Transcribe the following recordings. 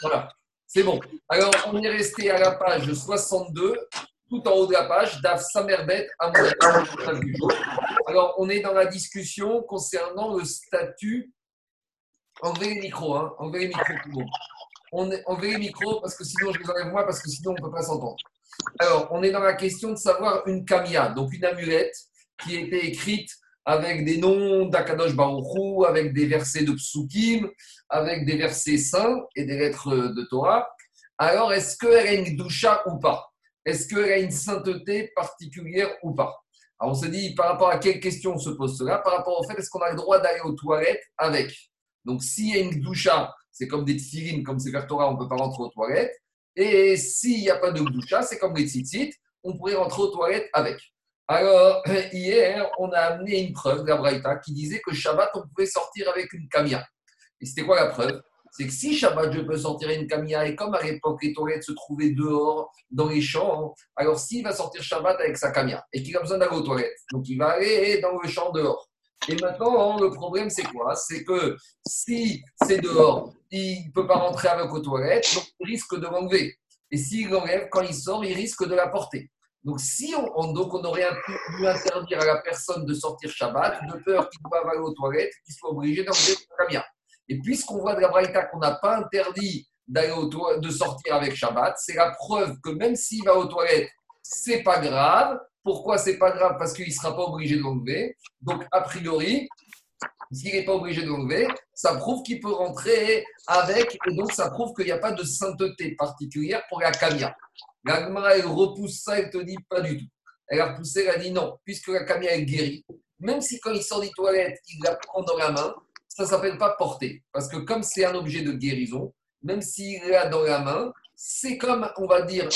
Voilà, c'est bon. Alors, on est resté à la page 62, tout en haut de la page, d'Af Samerbet à Alors, on est dans la discussion concernant le statut. Enlevez les micros, hein. Enlevez les micros, tout le monde. On enlevez les micros parce que sinon je les enlève moi, parce que sinon on ne peut pas s'entendre. Alors, on est dans la question de savoir une kamia, donc une amulette qui était écrite avec des noms d'Akadosh Baruchou, avec des versets de Psukim, avec des versets saints et des lettres de Torah. Alors, est-ce qu'elle a une doucha ou pas? Est-ce qu'elle a une sainteté particulière ou pas? Alors, on se dit par rapport à quelle question on se pose cela? Par rapport au fait, est-ce qu'on a le droit d'aller aux toilettes avec? Donc, s'il y a une doucha, c'est comme des tfilines, comme c'est Torah, on ne peut pas rentrer aux toilettes. Et s'il n'y a pas de doucha, c'est comme les tzitzit, on pourrait rentrer aux toilettes avec. Alors, hier, on a amené une preuve, la Braïta, qui disait que Shabbat, on pouvait sortir avec une camia. Et c'était quoi la preuve? C'est que si Shabbat, je peux sortir une camia, et comme à l'époque, les toilettes se trouvaient dehors, dans les champs, alors s'il va sortir Shabbat avec sa camia, et qu'il a besoin d'aller aux toilettes, donc il va aller dans le champ dehors. Et maintenant, le problème, c'est quoi? C'est que si c'est dehors, il ne peut pas rentrer avec aux toilettes, donc il risque de l'enlever. Et s'il l'enlève, quand il sort, il risque de la porter. Donc, si on, donc on aurait pu interdire à la personne de sortir Shabbat, de peur qu'il doive aller aux toilettes, qu'il soit obligé d'enlever le camia. Et puisqu'on voit de la Braïta qu'on n'a pas interdit de sortir avec Shabbat, c'est la preuve que même s'il va aux toilettes, c'est pas grave. Pourquoi c'est pas grave? Parce qu'il ne sera pas obligé de l'enlever. Donc, a priori, s'il n'est pas obligé de l'enlever, ça prouve qu'il peut rentrer avec, et donc ça prouve qu'il n'y a pas de sainteté particulière pour la camia. La elle repousse ça, elle te dit pas du tout. Elle a repoussé, elle a dit non, puisque la camia est guérie, même si quand il sort des toilettes, il la prend dans la main, ça ne s'appelle pas porter. Parce que comme c'est un objet de guérison, même s'il l'a dans la main, c'est comme, on va dire,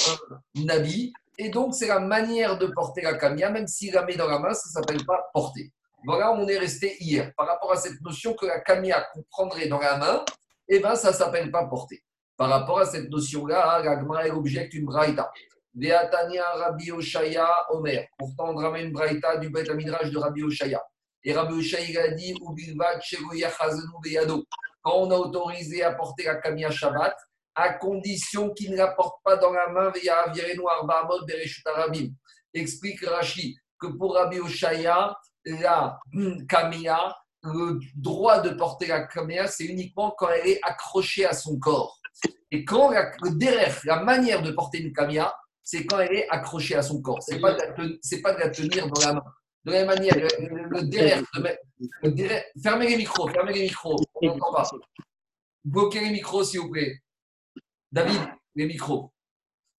un habit. Et donc, c'est la manière de porter la camia, même s'il la met dans la main, ça ne s'appelle pas porter. Voilà, on est resté hier. Par rapport à cette notion que la camia qu'on prendrait dans la main, eh ben, ça ne s'appelle pas porter. Par rapport à cette notion-là, la objecte une braïta. Veatania Rabbi Oshaya Omer. Pourtant, on ramène une braïta du Beth Midrash de Rabbi Oshaya. Et Rabbi Oshaya a dit Quand on a autorisé à porter la kamia Shabbat, à condition qu'il ne la porte pas dans la main, via noir Bahamot Bereshut Explique Rashi que pour Rabbi Oshaya, la kamia, le droit de porter la kamia, c'est uniquement quand elle est accrochée à son corps. Et quand la, le la manière de porter une camia, c'est quand elle est accrochée à son corps. Ce n'est pas, de la tenir dans la main. De la même manière, le, le, fermez les micros, fermez les micros, on n'entend pas. Bloquez les micros, s'il vous plaît. David, les micros.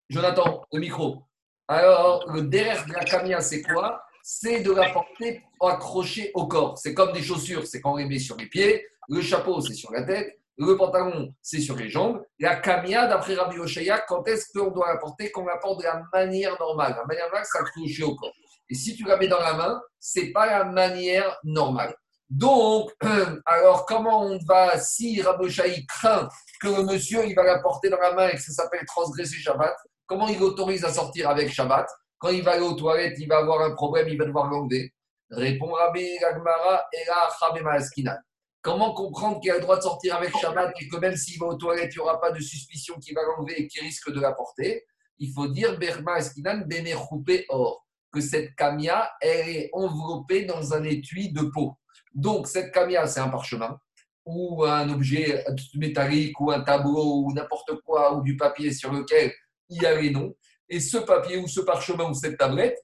Jonathan, le micro. Alors, le derrière de la camia, c'est quoi? C'est de la porter accrochée au corps. C'est comme des chaussures, c'est quand on les met sur les pieds. Le chapeau, c'est sur la tête. Le pantalon, c'est sur les jambes. La camia, d'après Rabbi Oshaya, quand est-ce qu'on doit la porter Qu'on la porte de la manière normale? La manière normale, c'est accroché au corps. Et si tu la mets dans la main, c'est pas la manière normale. Donc, alors comment on va, si Rabbi Oshaya craint que le monsieur, il va la porter dans la main et que ça s'appelle transgresser Shabbat, comment il autorise à sortir avec Shabbat? Quand il va aller aux toilettes, il va avoir un problème, il va devoir l'enlever. Répond Rabbi Gagmara, et là, Comment comprendre qu'il a le droit de sortir avec Shabbat et que même s'il va aux toilettes, il n'y aura pas de suspicion qu'il va l'enlever et qu'il risque de la porter? Il faut dire Berma Eskinan Or, que cette camia, elle est enveloppée dans un étui de peau. Donc, cette camia, c'est un parchemin ou un objet métallique ou un tableau ou n'importe quoi ou du papier sur lequel il y a les noms. Et ce papier ou ce parchemin ou cette tablette,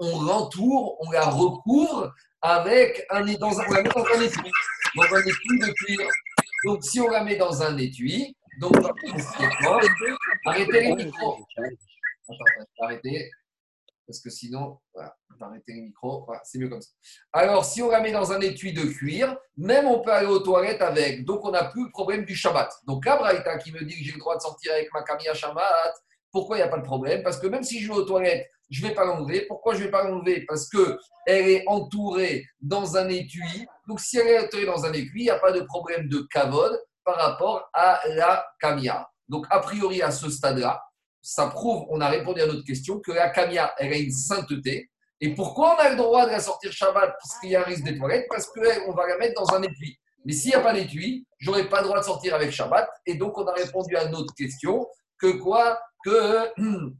on l'entoure, on la recouvre avec un, dans un, dans un étui, dans un étui de cuir. Donc, si on la met dans un étui, donc, arrêtez les micros. arrêtez, parce que sinon, voilà, arrêter les micros, voilà, c'est mieux comme ça. Alors, si on la met dans un étui de cuir, même on peut aller aux toilettes avec. Donc, on n'a plus le problème du Shabbat. Donc, là, Braïta qui me dit que j'ai le droit de sortir avec ma camille à Shabbat, pourquoi il n'y a pas de problème? Parce que même si je vais aux toilettes je ne vais pas l'enlever. Pourquoi je ne vais pas l'enlever? Parce qu'elle est entourée dans un étui. Donc, si elle est entourée dans un étui, il n'y a pas de problème de cavode par rapport à la camia. Donc, a priori, à ce stade-là, ça prouve, on a répondu à notre question, que la camia, elle a une sainteté. Et pourquoi on a le droit de la sortir Shabbat? Parce qu'il y a un risque des toilettes Parce qu'on va la mettre dans un étui. Mais s'il n'y a pas d'étui, j'aurais pas le droit de sortir avec Shabbat. Et donc, on a répondu à notre question que quoi? Que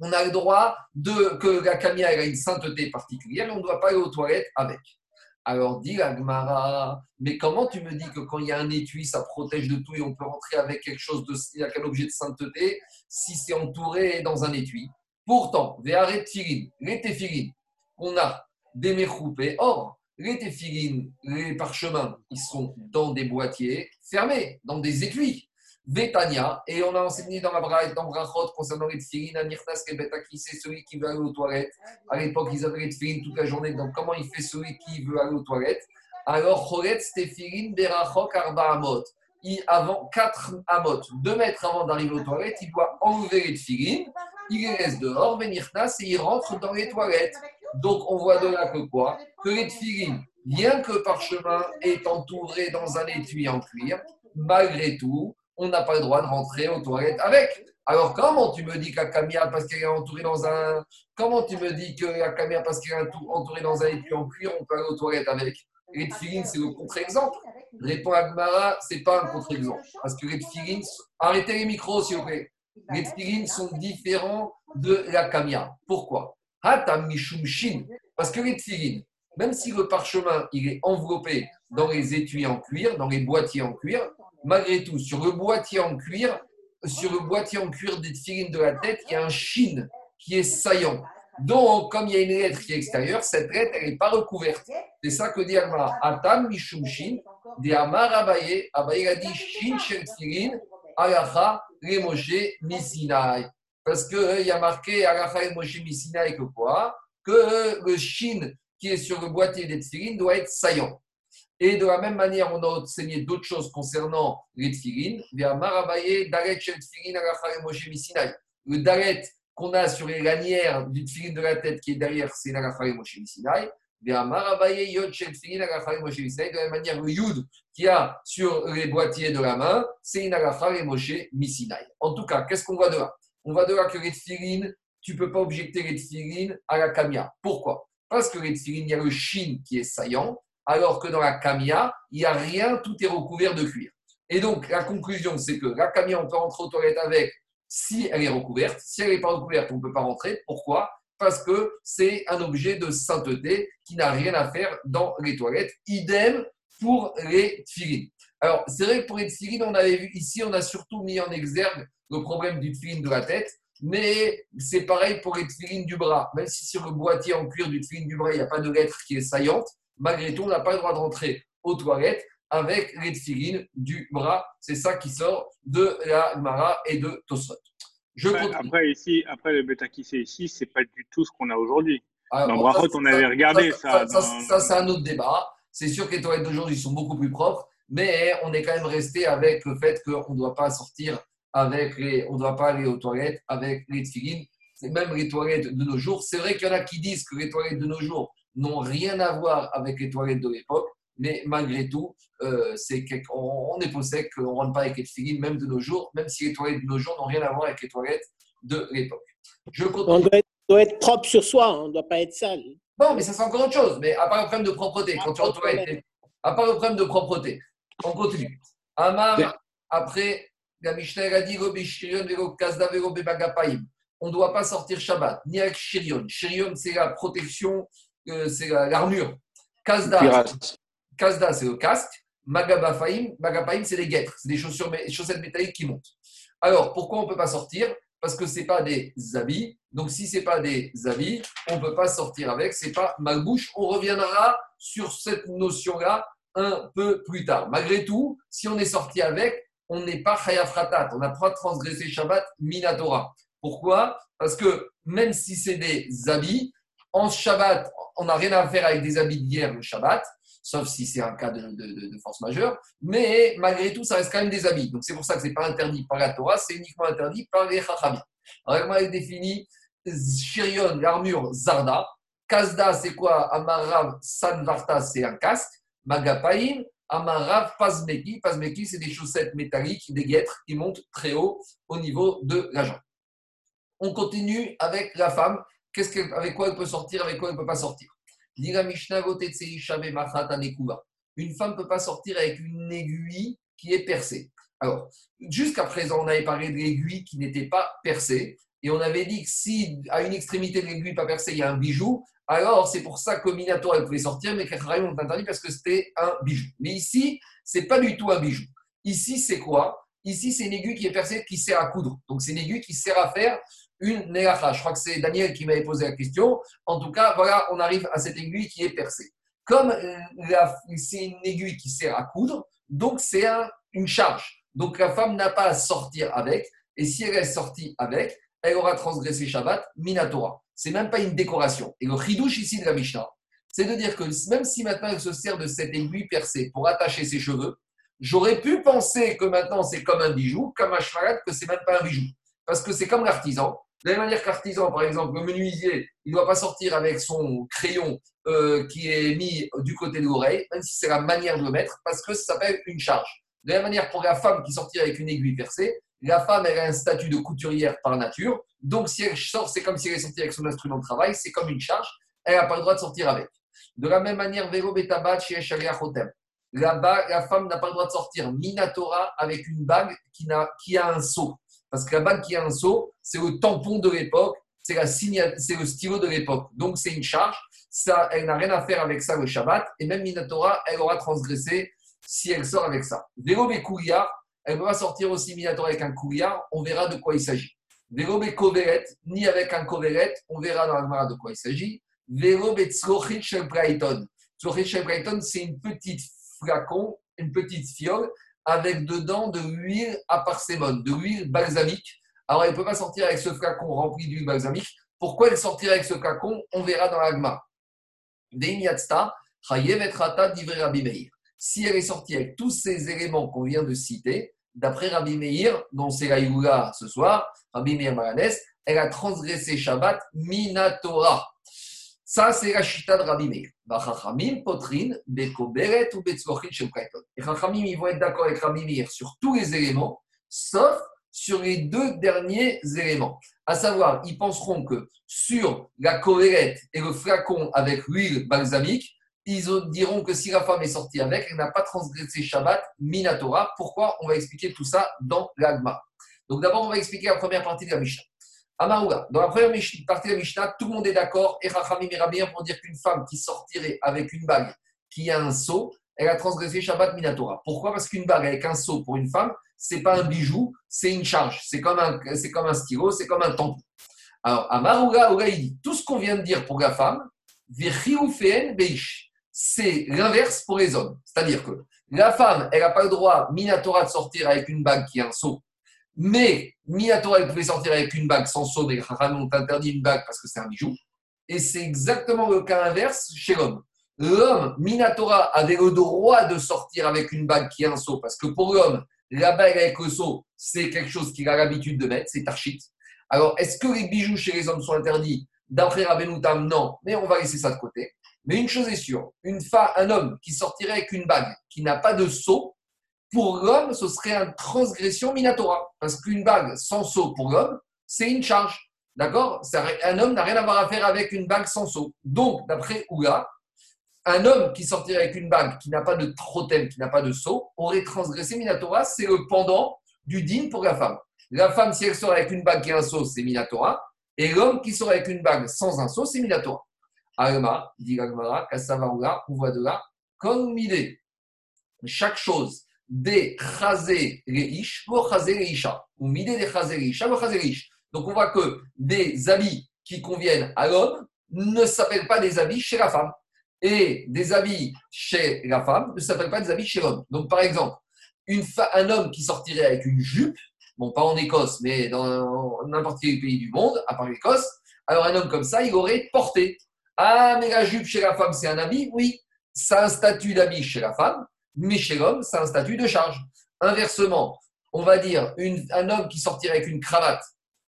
on a le droit de que la camia a une sainteté particulière on ne doit pas aller aux toilettes avec. Alors dit la Gemara, mais comment tu me dis que quand il y a un étui, ça protège de tout et on peut rentrer avec quelque chose de, avec un objet de sainteté si c'est entouré dans un étui? Pourtant, les téphilines, on a des méchoupés. Or, les téphilines, les parchemins, ils sont dans des boîtiers fermés, dans des étuis. Vétania, et on a enseigné dans la braille, dans Brachot, concernant les tfilines, Anirtas Betaki, c'est celui qui veut aller aux toilettes. À l'époque, ils avaient les tfilines toute la journée, donc comment il fait celui qui veut aller aux toilettes? Alors, Choret, Stéphilin, Berachok, Arba Amot. avant 4 amot, 2 mètres avant d'arriver aux toilettes, il doit enlever les tfilines, il les laisse dehors, Benirtas, et il rentre dans les toilettes. Donc, on voit de là que quoi? Que les tfilines, bien que parchemin est entouré dans un étui en cuir, malgré tout, on n'a pas le droit de rentrer aux toilettes avec. Alors, comment tu me dis qu'à Camilla, parce qu'elle est entourée dans un. Comment tu me dis qu'à Camilla, parce qu'elle est entourée dans un étui en cuir, on peut aller aux toilettes avec? Les tefilines, c'est le contre-exemple. Répond Agmara, ce n'est pas un contre-exemple. Parce que les tefilines. Arrêtez les micros, s'il vous plaît. Les tefilines sont différents de la Camilla. Pourquoi Parce que les tefilines, même si le parchemin il est enveloppé dans les étuis en cuir, dans les boîtiers en cuir, malgré tout, sur le boîtier en cuir, sur le boîtier en cuir des filines de la tête, il y a un chine qui est saillant. Donc, comme il y a une lettre qui est extérieure, cette lettre, elle n'est pas recouverte. C'est ça que dit Alma. Atam mishum shin, de Amar Abaye, Abaye a dit shin tfilin, misinai. Parce qu'il euh, y a marqué alacha remoshe misinai que quoi? Que le shin qui est sur le boîtier des tfilin doit être saillant. Et de la même manière, on a enseigné d'autres choses concernant les tfilines. Le daret qu'on a sur les lanières du tfilin de la tête qui est derrière, c'est l'agachare Moshe Misinaï. De la même manière, le yud qu'il y a sur les boîtiers de la main, c'est une agachare Moshe Misinaï. En tout cas, qu'est-ce qu'on voit de là? On voit de là que les tfilines, tu ne peux pas objecter les tfilines à la kamia. Pourquoi? Parce que les tfilines, il y a le shin qui est saillant alors que dans la camia, il n'y a rien, tout est recouvert de cuir. Et donc, la conclusion, c'est que la camia, on peut rentrer aux toilettes avec si elle est recouverte. Si elle n'est pas recouverte, on ne peut pas rentrer. Pourquoi? Parce que c'est un objet de sainteté qui n'a rien à faire dans les toilettes. Idem pour les tfilines. Alors, c'est vrai que pour les tfilines, on avait vu ici, on a surtout mis en exergue le problème du tfiline de la tête. Mais c'est pareil pour les tfilines du bras. Même si sur le boîtier en cuir du tfiline du bras, il n'y a pas de lettre qui est saillante, malgré tout, on n'a pas le droit de rentrer aux toilettes avec les tfilines du bras. C'est ça qui sort de la Mara et de Tosot. Je après, ici, après le bêta qui c'est ici, c'est pas du tout ce qu'on a aujourd'hui. Ah, Dans Brachot, on avait regardé ça. Ça, c'est un autre débat. C'est sûr que les toilettes d'aujourd'hui sont beaucoup plus propres, mais on est quand même resté avec le fait qu'on ne doit pas sortir avec les, on ne doit pas aller aux toilettes avec les tfilines. C'est même les toilettes de nos jours. C'est vrai qu'il y en a qui disent que les toilettes de nos jours n'ont rien à voir avec les toilettes de l'époque, mais malgré tout, euh, c'est on, est possède qu'on ne rentre pas avec les filines, même de nos jours, même si les toilettes de nos jours n'ont rien à voir avec les toilettes de l'époque. On doit être, propre sur soi, on ne doit pas être sale. Non, mais ça c'est encore autre chose. Mais à part le problème de propreté, quand tu rentres toilettes, à part le problème de propreté, on continue. Amar, après, la Mishnah a dit on ne doit pas sortir Shabbat, ni avec Shirion. Shirion, c'est la protection c'est l'armure. Kazda, Kazda c'est le casque. Magabafaim, Magapaim, c'est les guêtres. C'est des chaussures, chaussettes métalliques qui montent. Alors, pourquoi on ne peut pas sortir? Parce que ce n'est pas des habits. Donc, si ce n'est pas des habits, on ne peut pas sortir avec. Ce n'est pas bouche On reviendra sur cette notion-là un peu plus tard. Malgré tout, si on est sorti avec, on n'est pas Chayafratat. On n'a pas transgressé Shabbat Minatora. Pourquoi? Parce que même si c'est des habits, en Shabbat, on n'a rien à faire avec des habits d'hier le Shabbat, sauf si c'est un cas de, force majeure, mais malgré tout, ça reste quand même des habits. Donc c'est pour ça que ce n'est pas interdit par la Torah, c'est uniquement interdit par les Chachamim. Alors, comment est défini Shirion, l'armure Zarda. Kazda, c'est quoi? Amarav Sanvarta, c'est un casque. Magapaim, Amarav Pazmeki. Pazmeki, c'est des chaussettes métalliques, des guêtres qui montent très haut au niveau de la jambe. On continue avec la femme avec quoi elle peut sortir, avec quoi elle ne peut pas sortir? une femme ne peut pas sortir avec une aiguille qui est percée. Alors, jusqu'à présent, on avait parlé de l'aiguille qui n'était pas percée. Et on avait dit que si à une extrémité de l'aiguille pas percée, il y a un bijou, alors c'est pour ça que Minato, elle pouvait sortir, mais qu'Acharim ont interdit parce que c'était un bijou. Mais ici, c'est pas du tout un bijou. Ici, c'est quoi? Ici, c'est une aiguille qui est percée qui sert à coudre. Donc, c'est une aiguille qui sert à faire une négacha. Je crois que c'est Daniel qui m'avait posé la question. En tout cas, voilà, on arrive à cette aiguille qui est percée. Comme euh, c'est une aiguille qui sert à coudre, donc c'est une charge. Donc, la femme n'a pas à sortir avec. Et si elle est sortie avec, elle aura transgressé Shabbat, Minatora. C'est même pas une décoration. Et le chidouche ici de la Mishnah, c'est de dire que même si maintenant elle se sert de cette aiguille percée pour attacher ses cheveux, j'aurais pu penser que maintenant c'est comme un bijou, comme un shmarat, que c'est même pas un bijou. Parce que c'est comme l'artisan. De la même manière qu'artisan, par exemple, le menuisier, il ne doit pas sortir avec son crayon euh, qui est mis du côté de l'oreille, même si c'est la manière de le mettre, parce que ça s'appelle une charge. De la même manière pour la femme qui sortirait avec une aiguille percée, la femme, elle a un statut de couturière par nature. Donc, si elle sort, c'est comme si elle est sortie avec son instrument de travail, c'est comme une charge. Elle n'a pas le droit de sortir avec. De la même manière, vélo betabat chez Hotem. Là-bas, la femme n'a pas le droit de sortir Minatora avec une bague qui, a, qui a un seau. Parce que la bague qui a un seau, c'est le tampon de l'époque, c'est, le stylo de l'époque. Donc, c'est une charge. Ça, elle n'a rien à faire avec ça le Shabbat. Et même Minatora, elle aura transgressé si elle sort avec ça. Vélo elle va sortir aussi Minatora avec un couillard, on verra de quoi il s'agit. Vélo koveret, ni avec un koveret, on verra dans la de quoi il s'agit. Vélo betzlochit shel Brighton. shel Brighton, c'est une petite flacon, une petite fiole avec dedans de l'huile à parsémone, de l'huile balsamique. Alors, elle ne peut pas sortir avec ce flacon rempli d'huile balsamique. Pourquoi elle sortirait avec ce flacon? On verra dans l'agma. Si elle est sortie avec tous ces éléments qu'on vient de citer, d'après Rabbi Meir, dont c'est la ce soir, Rabbi Meir Maranès, elle a transgressé Shabbat Minatora. Ça, c'est la chita de Rabbi Meir. Chachamim potrin, bekoberet ou betzlochit chez Et Chachamim, ils vont être d'accord avec Rabbi Meir sur tous les éléments, sauf sur les deux derniers éléments. À savoir, ils penseront que sur la cohérette et le flacon avec l'huile balsamique, ils diront que si la femme est sortie avec, elle n'a pas transgressé Shabbat, Minatora. Pourquoi? On va expliquer tout ça dans l'Agma. Donc d'abord, on va expliquer la première partie de la Mishnah. Amaouga, dans la première partie de la Mishnah, tout le monde est d'accord, et Rachamim et pour dire qu'une femme qui sortirait avec une bague qui a un seau, elle a transgressé Shabbat Minatora. Pourquoi? Parce qu'une bague avec un seau pour une femme, c'est pas un bijou, c'est une charge. C'est comme un, comme un stylo, c'est comme un tampon. Alors, Amaouga, il dit tout ce qu'on vient de dire pour la femme, Beish c'est l'inverse pour les hommes. C'est-à-dire que la femme, elle n'a pas le droit, Minatora, de sortir avec une bague qui est un seau. Mais Minatora, elle pouvait sortir avec une bague sans seau, mais les ont interdit une bague parce que c'est un bijou. Et c'est exactement le cas inverse chez l'homme. L'homme, Minatora, avait le droit de sortir avec une bague qui est un seau, parce que pour l'homme, la bague avec le seau, c'est quelque chose qu'il a l'habitude de mettre, c'est archite. Alors, est-ce que les bijoux chez les hommes sont interdits? D'après Rabbenoutam, non, mais on va laisser ça de côté. Mais une chose est sûre, une femme, un homme qui sortirait avec une bague qui n'a pas de seau, pour l'homme, ce serait une transgression minatora. Parce qu'une bague sans seau pour l'homme, c'est une charge. D'accord? Un homme n'a rien à voir à faire avec une bague sans seau. Donc, d'après Oula, un homme qui sortirait avec une bague qui n'a pas de trotem, qui n'a pas de seau, aurait transgressé Minatora. C'est le pendant du din pour la femme. La femme, si elle sort avec une bague a un seau, c'est Minatora. Et l'homme qui sort avec une bague sans un seau, c'est Minatora. Alma, dit Gagmara, on voit de comme idée, chaque chose des ou. Donc on voit que des habits qui conviennent à l'homme ne s'appellent pas des habits chez la femme. Et des habits chez la femme ne s'appellent pas des habits chez l'homme. Donc par exemple, un homme qui sortirait avec une jupe, bon pas en Écosse, mais dans n'importe quel pays du monde, à part l'Écosse, alors un homme comme ça, il aurait porté ah, mais la jupe chez la femme, c'est un habit? Oui, c'est un statut d'habit chez la femme, mais chez l'homme, c'est un statut de charge. Inversement, on va dire un homme qui sortirait avec une cravate,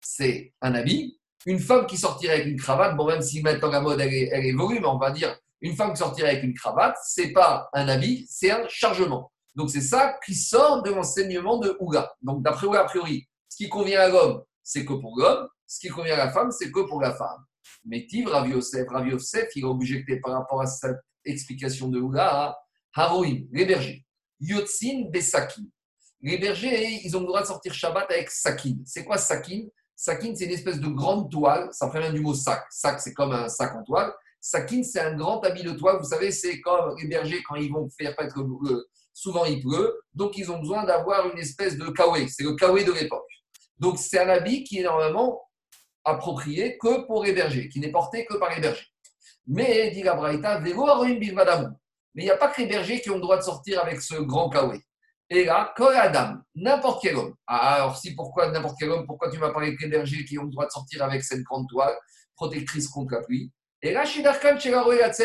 c'est un habit. Une femme qui sortirait avec une cravate, bon, même si maintenant la mode elle, elle évolue, mais on va dire une femme qui sortirait avec une cravate, c'est pas un habit, c'est un chargement. Donc c'est ça qui sort de l'enseignement de Ouga. Donc d'après Ouga, a priori, ce qui convient à l'homme, c'est que pour l'homme, ce qui convient à la femme, c'est que pour la femme. Mais Tiv, Rav Yosef, Rav Yosef, il a objecté par rapport à cette explication de Oula, Haroim, les bergers. Yotzin Besakin. Les bergers, ils ont le droit de sortir Shabbat avec Sakin. C'est quoi Sakin? Sakin, c'est une espèce de grande toile. Ça provient du mot sac. Sac, c'est comme un sac en toile. Sakin, c'est un grand habit de toile. Vous savez, c'est comme les bergers quand ils vont faire paître souvent il pleut. Donc, ils ont besoin d'avoir une espèce de kawé. C'est le kawé de l'époque. Donc, c'est un habit qui est normalement approprié que pour les bergers, qui n'est porté que par les bergers. Mais, dit la Braïta, mais il n'y a pas que les bergers qui ont le droit de sortir avec ce grand kawé. Et là, Adam, n'importe quel homme. Ah, alors, si pourquoi n'importe quel homme Pourquoi tu m'as parlé des bergers qui ont le droit de sortir avec cette grande toile protectrice contre la pluie? Et là, chez Darkan, chez la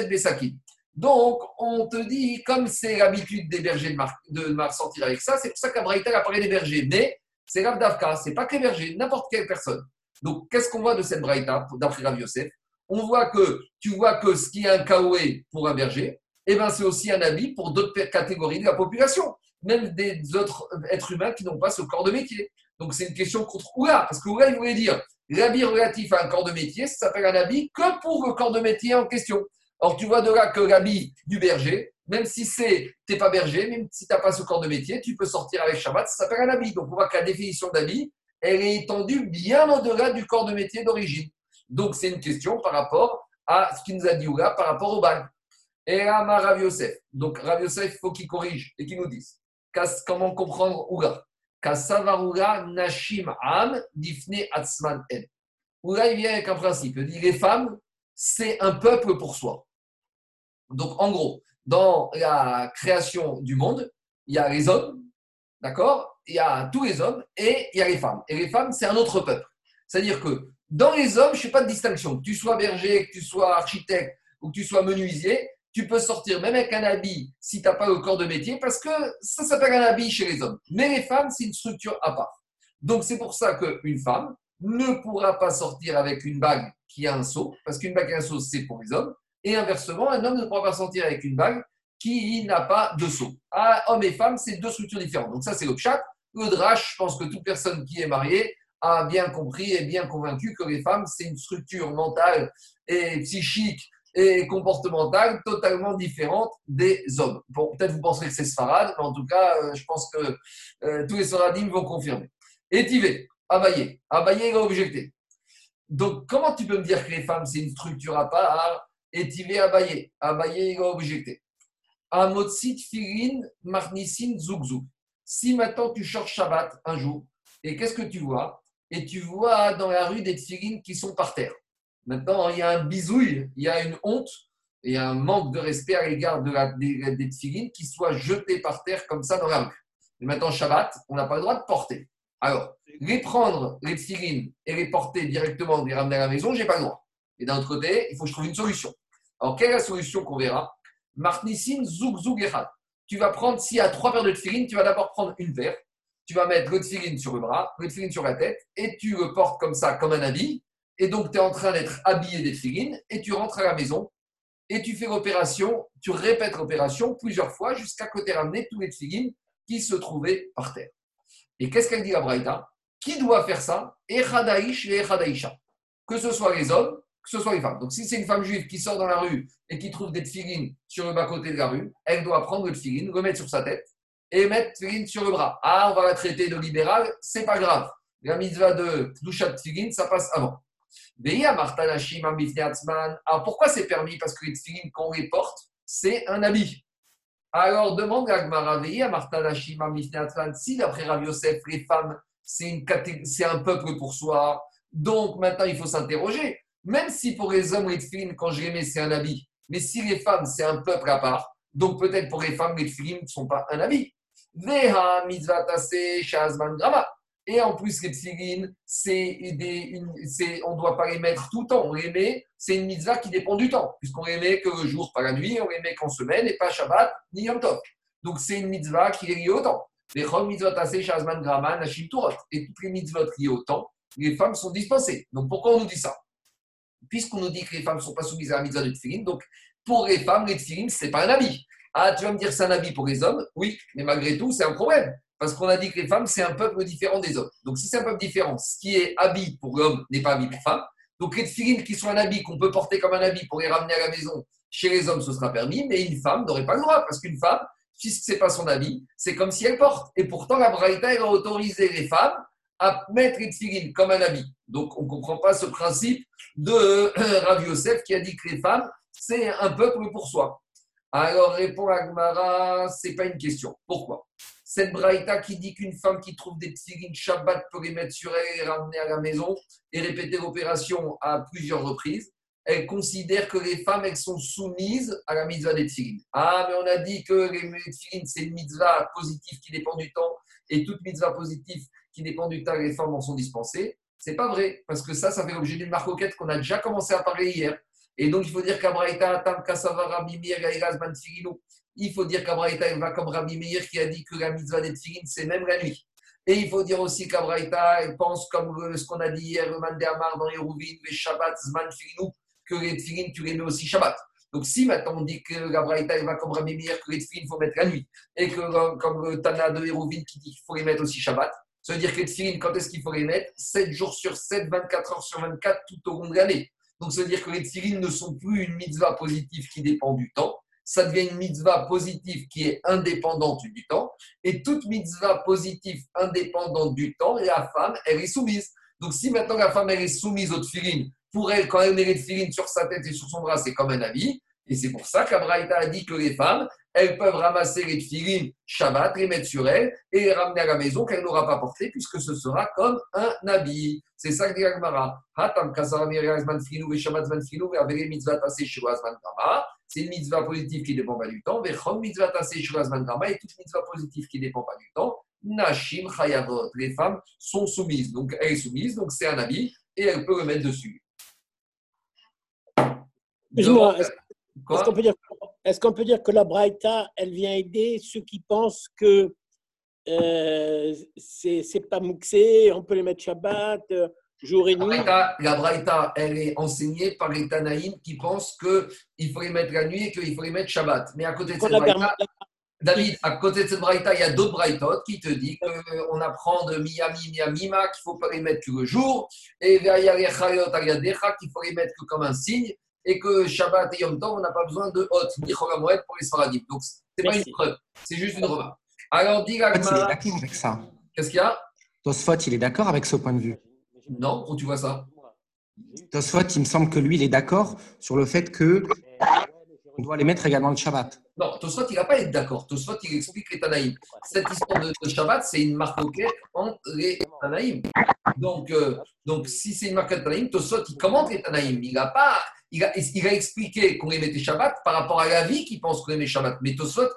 Besakin. Donc, on te dit, comme c'est l'habitude des bergers de, mar de sortir avec ça, c'est pour ça qu'Abraïta a parlé des bergers. Mais c'est l'Avdavka, c'est pas que les bergers, n'importe quelle personne. Donc, qu'est-ce qu'on voit de cette Braïta, d'après Rav Yosef? On voit que, tu vois que ce qui est un kaoué pour un berger, eh ben, c'est aussi un habit pour d'autres catégories de la population même des autres êtres humains qui n'ont pas ce corps de métier. Donc c'est une question contre Oula, parce que Oula, il voulait dire l'habit relatif à un corps de métier, ça s'appelle un habit que pour le corps de métier en question. Or, tu vois de là que l'habit du berger, même si c'est n'es pas berger, même si tu pas ce corps de métier, tu peux sortir avec Shabbat, ça s'appelle un habit. Donc on voit que la définition d'habit, elle est étendue bien au-delà du corps de métier d'origine. Donc c'est une question par rapport à ce qu'il nous a dit Oula, par rapport au bain. Et là, Rav Yosef. Donc Rav Yosef, il faut qu'il corrige et qu'il nous dise. Comment comprendre Ouga? Nashim Am Difne Atzman En. Ouga, il vient avec un principe. Il dit les femmes, c'est un peuple pour soi. Donc, en gros, dans la création du monde, il y a les hommes, d'accord? Il y a tous les hommes et il y a les femmes. Et les femmes, c'est un autre peuple. C'est-à-dire que dans les hommes, je ne fais pas de distinction. Que tu sois berger, que tu sois architecte ou que tu sois menuisier, tu peux sortir même avec un habit si tu n'as pas le corps de métier, parce que ça s'appelle un habit chez les hommes. Mais les femmes, c'est une structure à part. Donc c'est pour ça qu'une femme ne pourra pas sortir avec une bague qui a un seau, parce qu'une bague qui a un seau, c'est pour les hommes. Et inversement, un homme ne pourra pas sortir avec une bague qui n'a pas de seau. Ah, homme et femme, c'est deux structures différentes. Donc ça, c'est le chat. Le drache, je pense que toute personne qui est mariée a bien compris et bien convaincu que les femmes, c'est une structure mentale et psychique et comportementale totalement différente des hommes. Bon, peut-être vous penserez que c'est Sfarad, mais en tout cas, euh, je pense que euh, tous les Sfaradim vont confirmer. Étivé, Abaye. Abaye va objecter. Donc, comment tu peux me dire que les femmes, c'est une structure à part? Étivé, Abaye. Abaye va objecter. Amotsit, Firin, Marnisin, Zoukzouk. Si maintenant tu cherches Shabbat un jour, et qu'est-ce que tu vois? Et tu vois dans la rue des tfilines qui sont par terre. Maintenant, il y a un bisouille, il y a une honte et un manque de respect à l'égard de la, des, des qui soient jetés par terre comme ça dans la rue. Et maintenant, Shabbat, on n'a pas le droit de porter. Alors, les prendre, les tfilines, et les porter directement, les ramener à la maison, j'ai pas le droit. Et d'un autre côté, il faut que je trouve une solution. Alors, quelle est la solution qu'on verra? Marnissin zouk zouk Tu vas prendre, s'il y a trois paires de tfilines, tu vas d'abord prendre une paire, tu vas mettre le tfiline sur le bras, le tfiline sur la tête, et tu le portes comme ça, comme un habit, et donc tu es en train d'être habillé des figurines, et tu rentres à la maison, et tu fais l'opération, tu répètes l'opération plusieurs fois jusqu'à que tu aies ramené tous les figurines qui se trouvaient par terre. Et qu'est-ce qu'elle dit à Braïta? Qui doit faire ça? Echadaïch et Echadaïcha. Que ce soit les hommes, que ce soit les femmes. Donc si c'est une femme juive qui sort dans la rue et qui trouve des figurines sur le bas-côté de la rue, elle doit prendre le figurine, le mettre sur sa tête et mettre figurine sur le bras. Ah, on va la traiter de libérale, c'est pas grave. La mitzvah de Douchat figurine, ça passe avant. Alors pourquoi c'est permis? Parce que les tefillin, quand on les porte, c'est un habit. Alors demande à Gmara, si d'après Rav Yosef, les femmes, c'est un peuple pour soi, donc maintenant il faut s'interroger. Même si pour les hommes, les tefillin, quand je les mets, c'est un habit, mais si les femmes, c'est un peuple à part, donc peut-être pour les femmes, les tefillin ne sont pas un habit. Veha mitzvatase shazman grama. Et en plus, les tfilines, c'est on ne doit pas les mettre tout le temps. On les met, c'est une mitzvah qui dépend du temps, puisqu'on les met que le jour, pas la nuit, on les met qu'en semaine, et pas Shabbat, ni Yom Tov. Donc c'est une mitzvah qui est liée au temps. Les mitzvot assez shazman graman nashim turot. Et toutes les mitzvot liées au temps, les femmes sont dispensées. Donc pourquoi on nous dit ça? Puisqu'on nous dit que les femmes ne sont pas soumises à la mitzvah de tfilin, donc pour les femmes, les tfilin, ce n'est pas un habit. Ah, tu vas me dire c'est un habit pour les hommes? Oui, mais malgré tout, c'est un problème. Parce qu'on a dit que les femmes, c'est un peuple différent des hommes. Donc, si c'est un peuple différent, ce qui est habit pour l'homme n'est pas habit pour femme. Donc, les filines qui sont un habit, qu'on peut porter comme un habit pour les ramener à la maison Chez les hommes, ce sera permis, mais une femme n'aurait pas le droit, parce qu'une femme, puisque ce n'est pas son avis, c'est comme si elle porte. Et pourtant, la Braïta, elle a autorisé les femmes à mettre les tfilines comme un habit. Donc, on ne comprend pas ce principe de euh, Rav Yosef qui a dit que les femmes, c'est un peuple pour soi. Alors, répond Agmara, ce n'est pas une question. Pourquoi? Cette Braïta qui dit qu'une femme qui trouve des tfilines Shabbat peut les mettre sur elle et ramener à la maison et répéter l'opération à plusieurs reprises, elle considère que les femmes, elles sont soumises à la mitzvah des tfilines. Ah, mais on a dit que les tfilines, c'est une mitzvah positive qui dépend du temps, et toute mitzvah positive qui dépend du temps, les femmes en sont dispensées. C'est pas vrai, parce que ça, ça fait l'objet d'une marcoquette qu'on a déjà commencé à parler hier. Et donc, il faut dire qu'Abraïta, Tam, Kasava, Rabbi Meir, il faut dire qu'Abraïta, va comme Rabbi Meir qui a dit que la mitzvah des c'est même la nuit. Et il faut dire aussi qu'Abraïta, pense comme ce qu'on a dit hier, le Mandéamar dans les Rouvines, Shabbat, Zman Tfilinu, que les tfilines, tu les mets aussi Shabbat. Donc si maintenant on dit que la Braïta va comme Rabbi Meir, que les il faut mettre la nuit, et que comme le Tana de Hérouvine qui dit qu'il faut les mettre aussi Shabbat, ça veut dire que les quand est-ce qu'il faut les mettre? 7 jours sur 7, 24 heures sur 24, tout au long de l'année. Donc ça veut dire que les ne sont plus une mitzvah positive qui dépend du temps, ça devient une mitzvah positive qui est indépendante du temps. Et toute mitzvah positive indépendante du temps, la femme, elle est soumise. Donc si maintenant la femme, elle est soumise aux tfilines, pour elle, quand elle met les tfilines sur sa tête et sur son bras, c'est comme un habit. Et c'est pour ça qu'Abraïta a dit que les femmes, elles peuvent ramasser les tfilines Shabbat, les mettre sur elles et les ramener à la maison qu'elle n'aura pas porté, puisque ce sera comme un habit. C'est ça que dit Agmara. C'est une mitzvah positive qui ne dépend pas du temps. Et toute mitzvah positive qui ne dépend pas du temps. Nashim Chayavot. Les femmes sont soumises. Donc, elle est soumise, donc c'est un habit et elle peut le mettre dessus. Excuse-moi, est-ce qu'on peut, dire, est qu'on peut dire que la Braïta, elle vient aider ceux qui pensent que euh, c'est pas mouxé, on peut les mettre Shabbat, euh, jour et nuit? La Braïta, elle est enseignée par les Tanaïm qui pensent qu'il faut les mettre la nuit et qu'il faut les mettre Shabbat. Mais à côté de cette Braïta, David, à côté de cette Braïta, il y a d'autres Braïtot qui te disent qu'on apprend de Miami, Miamima qu'il ne faut pas les mettre que le jour, et derrière les Chayot, qu'il faut les mettre que comme un signe et que Shabbat et Yom Tov, on n'a pas besoin de hot, ni Chogamoed pour les Sfaradim. Donc, ce n'est pas une preuve, c'est juste une remarque. Alors, dis Qu'est-ce qu'il y a? Tosfot, il est d'accord avec ce point de vue? Non, où tu vois ça Tosfot, il me semble que lui, il est d'accord sur le fait que on doit les mettre également le Shabbat. Non, Tosfot, il n'a pas être d'accord. Tosfot, il explique les Tanaïm. Cette histoire de, Shabbat, c'est une marque entre les Tanaïm. Donc, euh, donc si c'est une marque de Tanaïm, Tosfot, il commente les Tanaïm. Il n'a pas il a, il a expliqué qu'on les mettait Shabbat par rapport à la vie qu'il pense qu'on les met Shabbat. Mais Tosfot,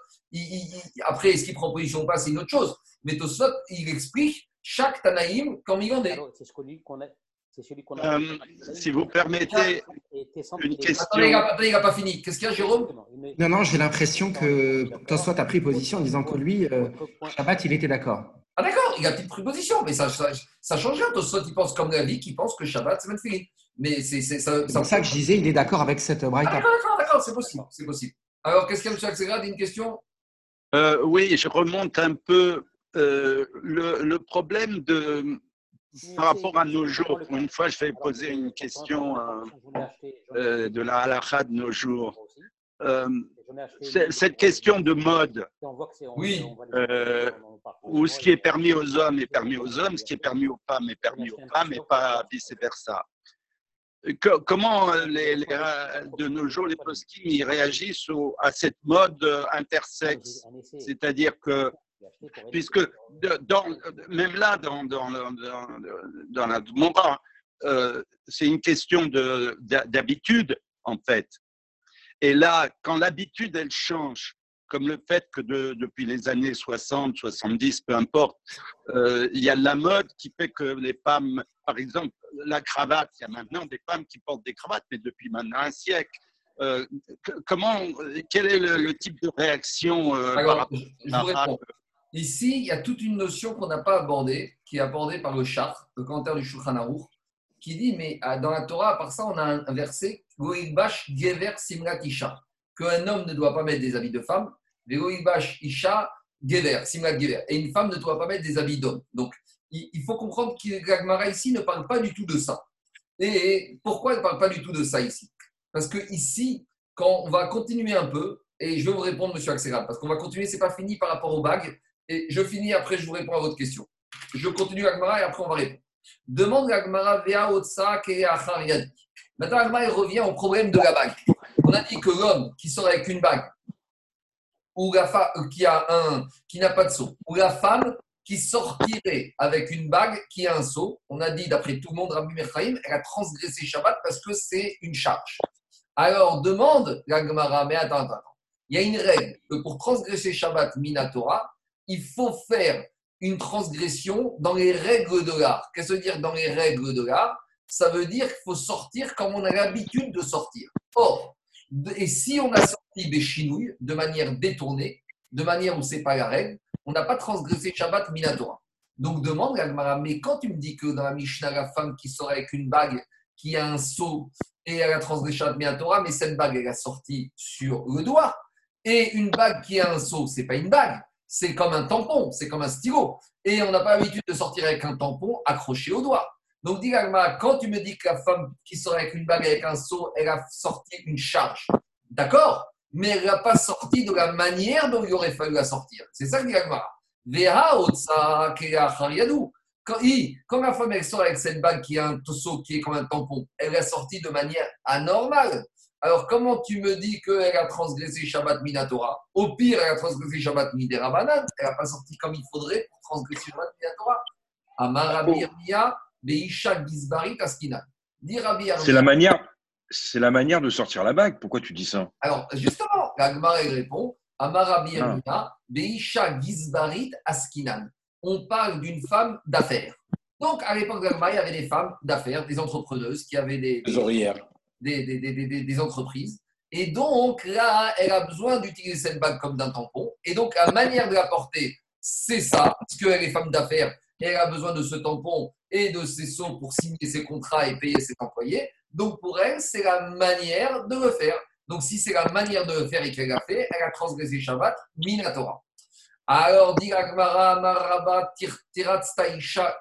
après, est-ce qu'il prend position ou pas, c'est une autre chose. Mais Tosfot, il explique chaque Tanaïm comme il en est. C'est celui qu'on a. Euh, si vous permettez une question. Attendez, il n'a pas fini. Qu'est-ce qu'il y a, Jérôme Non, non, j'ai l'impression que Tosfot a pris position en disant que lui, euh, Shabbat, il était d'accord. Ah d'accord, il a pris position, mais ça, ça, ça change rien. Tosfot, il pense comme la vie, qui pense que Shabbat, c'est fini. Mais c'est ça, ça, ça que je disais, il est d'accord avec cette Braïta. Ah, d'accord, d'accord, c'est possible, c'est possible. Alors, qu'est-ce qu'il y a, M. Axelrad Une question? Euh, Oui, je remonte un peu euh, le, le, problème de, par rapport à nos jours. Pour une fois, je vais poser une question euh, euh de la halakha de nos jours. Euh, cette question de mode, oui. Euh, où ce qui est permis aux hommes est permis aux hommes, ce qui est permis aux femmes est permis aux femmes, et pas vice-versa comment euh, les, de nos jours les poskim réagissent à cette mode euh, intersexe? C'est-à-dire que, puisque dans, même là, dans, dans, dans, la Gemara, euh, c'est une question d'habitude, en fait. Et là, quand l'habitude, elle change, comme le fait que depuis les années 60, 70, peu importe, euh, il y a la mode qui fait que les femmes, par exemple, la cravate, il y a maintenant des femmes qui portent des cravates, mais depuis maintenant un siècle. Euh, comment, quel est le, type de réaction euh, Alors, je Ici, il y a toute une notion qu'on n'a pas abordée, qui est abordée par le Char, le commentaire du Shulchan Aruch, qui dit, mais dans la Torah, à part ça, on a un verset, Goïbash Gever Simrat Isha, qu'un homme ne doit pas mettre des habits de femme, Isha Gever. Et une femme ne doit pas mettre des habits d'homme. Donc, il faut comprendre que l'Agmara ici ne parle pas du tout de ça. Et pourquoi elle ne parle pas du tout de ça ici? Parce que ici, quand on va continuer un peu, et je vais vous répondre, monsieur Axeral, parce qu'on va continuer, c'est pas fini par rapport aux bagues, et je finis, après je vous réponds à votre question. Je continue l'Agmara et après on va répondre. Demande l'Agmara Vea Otsa. Maintenant, l'Agmara revient au problème de la bague. On a dit que l'homme qui sort avec une bague, ou la femme euh, qui un qui n'a pas de seau, ou la femme qui sortirait avec une bague qui a un seau, on a dit d'après tout le monde, Rabbi Mechaim, elle a transgressé Shabbat parce que c'est une charge. Alors demande la Gemara, mais attends, attends, il y a une règle que pour transgresser Shabbat Minatora, il faut faire une transgression dans les règles de l'art. Qu'est-ce que veut dire dans les règles de l'art? Ça veut dire qu'il faut sortir comme on a l'habitude de sortir. Or, et si on a sorti des chinouilles de manière détournée, de manière où ce n'est pas la règle, on n'a pas transgressé Shabbat Minatora. Donc demande Gemara, mais quand tu me dis que dans la Mishnah, la femme qui sort avec une bague qui a un seau et elle a transgressé Shabbat Minatora, mais cette bague, elle a sorti sur le doigt. Et une bague qui a un seau, c'est pas une bague, c'est comme un tampon, c'est comme un stylo. Et on n'a pas l'habitude de sortir avec un tampon accroché au doigt. Donc, dis quand tu me dis que la femme qui sort avec une bague avec un seau, elle a sorti une charge, d'accord, mais elle n'a pas sorti de la manière dont il aurait fallu la sortir. C'est ça que dit quand, quand la femme sort avec cette bague qui a un seau qui est comme un tampon, elle l'a sorti de manière anormale. Alors, comment tu me dis qu'elle a transgressé Shabbat Minatora? Au pire, elle a transgressé Shabbat Midera Elle n'a pas sorti comme il faudrait pour transgresser Shabbat Minatora. Amarabirmia, Beisha Gizbari. C'est la manière. C'est la manière de sortir la bague. Pourquoi tu dis ça Alors, justement, la répond Amarabirmia, ah. Beisha Gizbarit Askinan. On parle d'une femme d'affaires. Donc, à l'époque de il y avait des femmes d'affaires, des entrepreneuses qui avaient des, des ouvrières des, entreprises. Et donc, là, elle a besoin d'utiliser cette bague comme d'un tampon. Et donc, la manière de la porter, c'est ça, parce qu'elle est femme d'affaires, elle a besoin de ce tampon et de ses sceaux pour signer ses contrats et payer ses employés. Donc, pour elle, c'est la manière de le faire. Donc, si c'est la manière de le faire et qu'elle l'a fait, elle a transgressé Shabbat, Minatora. Alors, dit Maraba, Tirat, Staisha,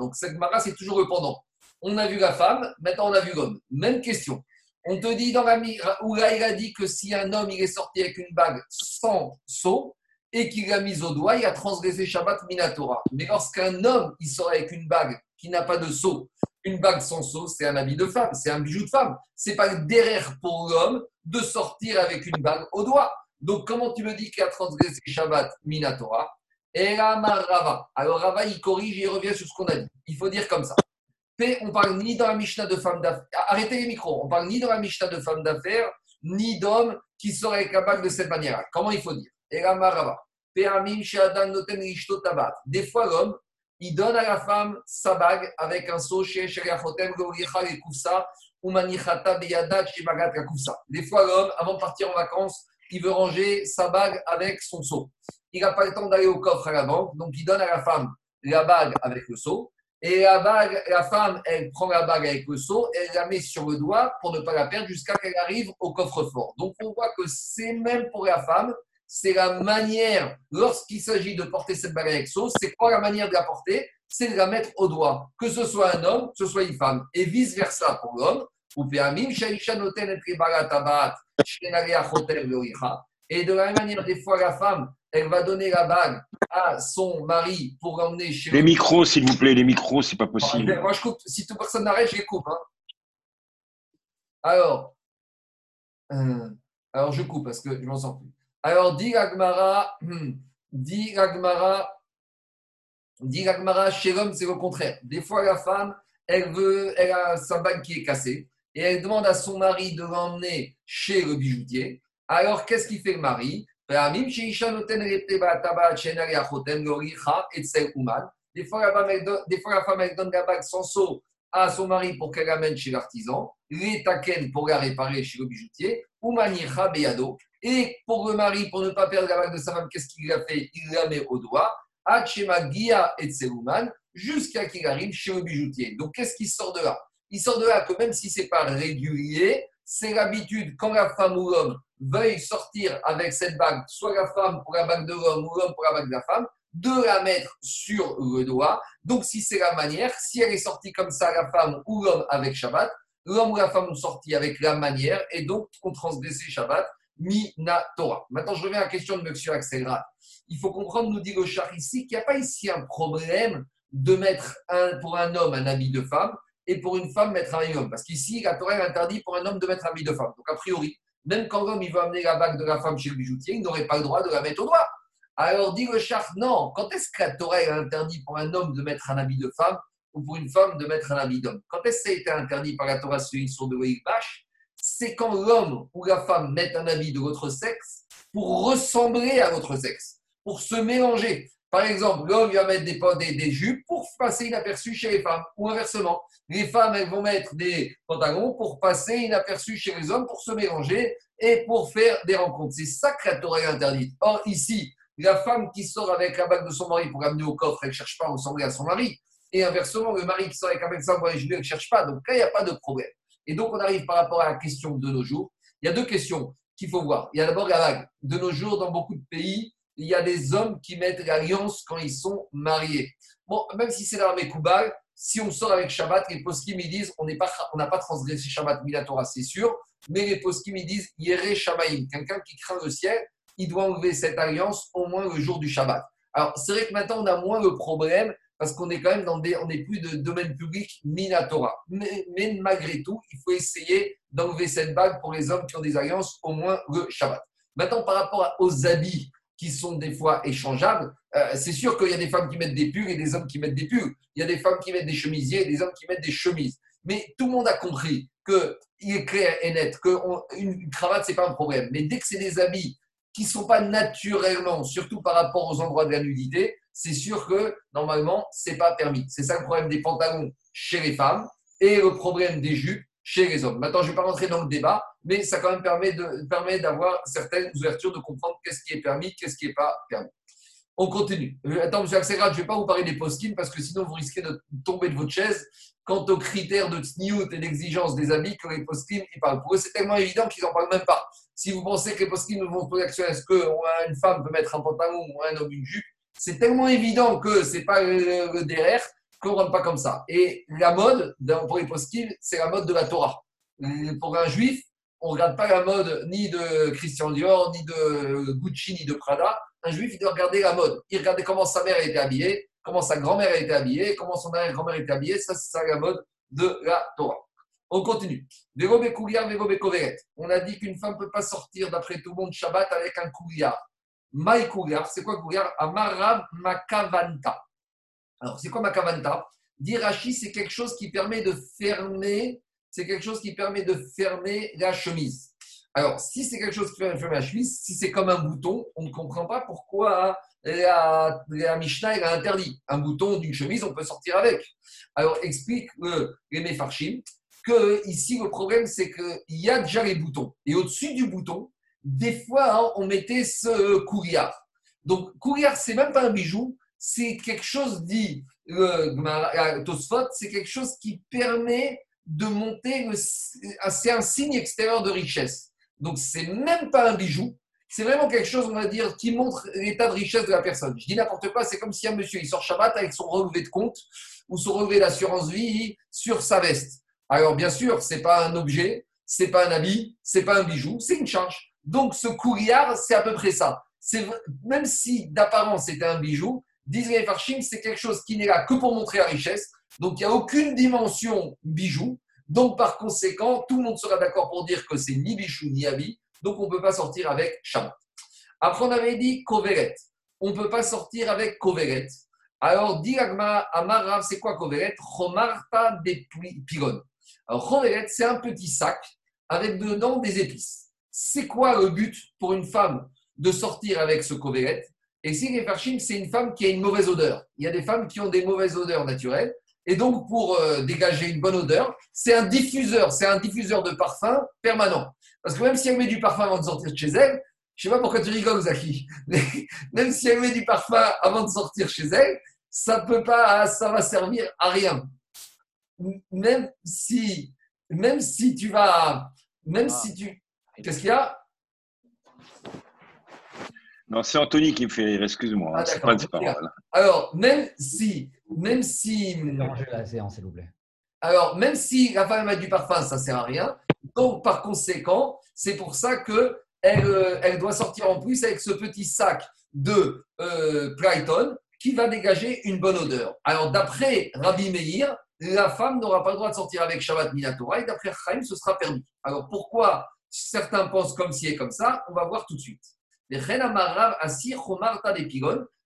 Donc, cette Mara, c'est toujours le pendant on a vu la femme, maintenant on a vu l'homme. Même question. On te dit dans la où là il a dit que si un homme il est sorti avec une bague sans seau et qu'il l'a mise au doigt, il a transgressé Shabbat Minatora. Mais lorsqu'un homme il sort avec une bague qui n'a pas de seau, une bague sans seau, c'est un habit de femme, c'est un bijou de femme. C'est pas derrière pour l'homme de sortir avec une bague au doigt. Donc comment tu me dis qu'il a transgressé Shabbat Minatora? Rava. Alors Rava il corrige et il revient sur ce qu'on a dit. Il faut dire comme ça on parle ni dans la Mishnah de femmes d'affaires. Arrêtez les micros. On parle ni dans la Mishnah de femmes d'affaires, ni d'hommes qui seraient capables de cette manière Comment il faut dire? Des fois, l'homme, il donne à la femme sa bague avec un seau chez Des fois, l'homme, avant de partir en vacances, il veut ranger sa bague avec son seau. Il n'a pas le temps d'aller au coffre à la banque, donc il donne à la femme la bague avec le seau. Et la, bague, la femme, elle prend la bague avec le seau, elle la met sur le doigt pour ne pas la perdre jusqu'à qu'elle arrive au coffre-fort. Donc on voit que c'est même pour la femme, c'est la manière, lorsqu'il s'agit de porter cette bague avec seau, c'est quoi la manière de la porter? C'est de la mettre au doigt, que ce soit un homme, que ce soit une femme. Et vice-versa pour l'homme. Et de la même manière, des fois, la femme, elle va donner la bague à son mari pour l'emmener chez Les micros, s'il vous plaît, les micros, c'est pas possible. moi, je coupe. Si toute personne n'arrête, je les coupe. Hein. Alors, euh, alors, je coupe parce que je m'en sens plus. Alors, dit Agmara, dit Agmara, dit Agmara, chez l'homme, c'est le contraire. Des fois, la femme, elle veut, elle a sa bague qui est cassée et elle demande à son mari de l'emmener chez le bijoutier. Alors, qu'est-ce qu'il fait le mari? Des fois, la femme, elle donne, des fois, la femme, donne la bague sans seau à son mari pour qu'elle l'amène chez l'artisan, les pour la réparer chez le bijoutier, ou manicha beyado. Et pour le mari, pour ne pas perdre la bague de sa femme, qu'est-ce qu'il a fait? Il la met au doigt, achema gia et jusqu'à qu'il arrive chez le bijoutier. Donc, qu'est-ce qui sort de là? Il sort de là que même si ce n'est pas régulier, c'est l'habitude, quand la femme ou l'homme veuille sortir avec cette bague, soit la femme pour la bague de l'homme ou l'homme pour la bague de la femme, de la mettre sur le doigt. Donc, si c'est la manière, si elle est sortie comme ça, la femme ou l'homme avec Shabbat, l'homme ou la femme ont sorti avec la manière et donc ont transgressé Shabbat, Mina Torah. Maintenant, je reviens à la question de M. Axelrad. Il faut comprendre, nous dit le ici, qu'il n'y a pas ici un problème de mettre un, pour un homme un habit de femme et pour une femme mettre un habit homme. Parce qu'ici, la Torah interdit pour un homme de mettre un habit de femme. Donc, a priori, même quand l'homme il veut amener la bague de la femme chez le bijoutier, il n'aurait pas le droit de la mettre au doigt. Alors dit le char, non, quand est-ce que la Torah interdit pour un homme de mettre un habit de femme ou pour une femme de mettre un habit d'homme? Quand est-ce que ça a été interdit par la Torah sur une de Weilbash? C'est quand l'homme ou la femme met un habit de votre sexe pour ressembler à votre sexe, pour se mélanger. Par exemple, l'homme va mettre des, des, jupes pour passer inaperçu chez les femmes, ou inversement. Les femmes, vont mettre des pantalons pour passer inaperçu chez les hommes, pour se mélanger et pour faire des rencontres. C'est ça que la Torah. Or, ici, la femme qui sort avec la bague de son mari pour l'amener au coffre, elle ne cherche pas à ressembler à son mari. Et inversement, le mari qui sort avec un bague de son mari, elle ne cherche pas. Donc là, il n'y a pas de problème. Et donc, on arrive par rapport à la question de nos jours. Il y a deux questions qu'il faut voir. Il y a d'abord la bague. De nos jours, dans beaucoup de pays, il y a des hommes qui mettent l'alliance quand ils sont mariés. Bon, même si c'est l'armée Koubal, si on sort avec Shabbat, les poskim ils disent on n'a pas, pas transgressé Shabbat Minatora, c'est sûr, mais les poskim ils disent Yere Shamaim, quelqu'un qui craint le ciel, il doit enlever cette alliance au moins le jour du Shabbat. Alors, c'est vrai que maintenant, on a moins le problème parce qu'on est quand même dans des, on n'est plus de domaine public Minatora. Mais, mais malgré tout, il faut essayer d'enlever cette bague pour les hommes qui ont des alliances au moins le Shabbat. Maintenant, par rapport aux habits qui sont des fois échangeables, euh, c'est sûr qu'il y a des femmes qui mettent des pulls et des hommes qui mettent des pulls. Il y a des femmes qui mettent des chemisiers et des hommes qui mettent des chemises. Mais tout le monde a compris qu'il est clair et net qu'une cravate, ce n'est pas un problème. Mais dès que c'est des habits qui ne sont pas naturellement, surtout par rapport aux endroits de la nudité, c'est sûr que normalement, ce n'est pas permis. C'est ça le problème des pantalons chez les femmes et le problème des jupes chez les hommes. Maintenant, je ne vais pas rentrer dans le débat, mais ça quand même permet, de, permet d'avoir certaines ouvertures, de comprendre qu'est-ce qui est permis, qu'est-ce qui n'est pas permis. On continue. Attends, monsieur Axelrad, je ne vais pas vous parler des post parce que sinon vous risquez de tomber de votre chaise quant aux critères de tsniout et d'exigence des habits que les post ils parlent. Pour eux, c'est tellement évident qu'ils n'en parlent même pas. Si vous pensez que les post nous vont poser l'action, est-ce qu'une femme peut mettre un pantalon ou un homme une jupe C'est tellement évident que ce n'est pas le, derrière qu'on ne rentre pas comme ça. Et la mode, pour les post c'est la mode de la Torah. Pour un juif, on ne regarde pas la mode ni de Christian Dior, ni de Gucci, ni de Prada. Un juif, il doit regarder la mode. Il regarde comment sa mère était habillée, comment sa grand-mère était habillée, comment son arrière-grand-mère était habillée. Ça, c'est ça la mode de la Torah. On continue. On a dit qu'une femme ne peut pas sortir, d'après tout le monde, Shabbat avec un kouliar. Maï kouliar, c'est quoi kouliar Amarab makavanta. Alors, c'est quoi makavanta? Dirachi, c'est quelque chose qui permet de fermer, c'est quelque chose qui permet de fermer la chemise. Alors, si c'est quelque chose qui permet de fermer la chemise, si c'est comme un bouton, on ne comprend pas pourquoi la, la Mishnah a interdit. Un bouton d'une chemise, on peut sortir avec. Alors, explique le, les Mefarshim que ici, le problème, c'est qu'il y a déjà les boutons. Et au-dessus du bouton, des fois, hein, on mettait ce couillard. Donc, couillard, c'est même pas un bijou, c'est quelque chose, dit euh, Tosfot, c'est quelque chose qui permet de monter, c'est un signe extérieur de richesse. Donc, c'est même pas un bijou, c'est vraiment quelque chose, on va dire, qui montre l'état de richesse de la personne. Je dis n'importe quoi, c'est comme si un monsieur, il sort Shabbat avec son relevé de compte ou son relevé d'assurance vie sur sa veste. Alors, bien sûr, ce n'est pas un objet, ce n'est pas un habit, ce n'est pas un bijou, c'est une charge. Donc, ce couillard, c'est à peu près ça. Même si d'apparence c'était un bijou, disney Farshim, c'est quelque chose qui n'est là que pour montrer la richesse. Donc, il n'y a aucune dimension bijou. Donc, par conséquent, tout le monde sera d'accord pour dire que c'est ni bijou ni habit. Donc, on ne peut pas sortir avec Shabbat. Après, on avait dit Koveret. On ne peut pas sortir avec Koveret. Alors, dit Amarav, c'est quoi Koveret? Chomarta des pilones. Alors, c'est un petit sac avec dedans des épices. C'est quoi le but pour une femme de sortir avec ce covéret Et si les c'est une femme qui a une mauvaise odeur. Il y a des femmes qui ont des mauvaises odeurs naturelles. Et donc, pour euh, dégager une bonne odeur, c'est un diffuseur, c'est un diffuseur de parfum permanent. Parce que même si elle met du parfum avant de sortir de chez elle, je ne sais pas pourquoi tu rigoles, Zaki, mais même si elle met du parfum avant de sortir chez elle, ça peut pas, ça va servir à rien même si, même si tu vas, même ah. si tu, qu'est-ce qu'il y a? Non, c'est Anthony qui me fait rire, excuse-moi. Hein, ah, Alors, même si, même si. La séance, s'il vous plaît. Alors, même si la femme a du parfum, ça ne sert à rien. Donc, par conséquent, c'est pour ça que elle, euh, elle, doit sortir en plus avec ce petit sac de euh, qui va dégager une bonne odeur. Alors, d'après Rabbi Meir, la femme n'aura pas le droit de sortir avec Shabbat Minatora et d'après Chaim, ce sera permis. Alors, pourquoi certains pensent comme ci et comme ça On va voir tout de suite. Il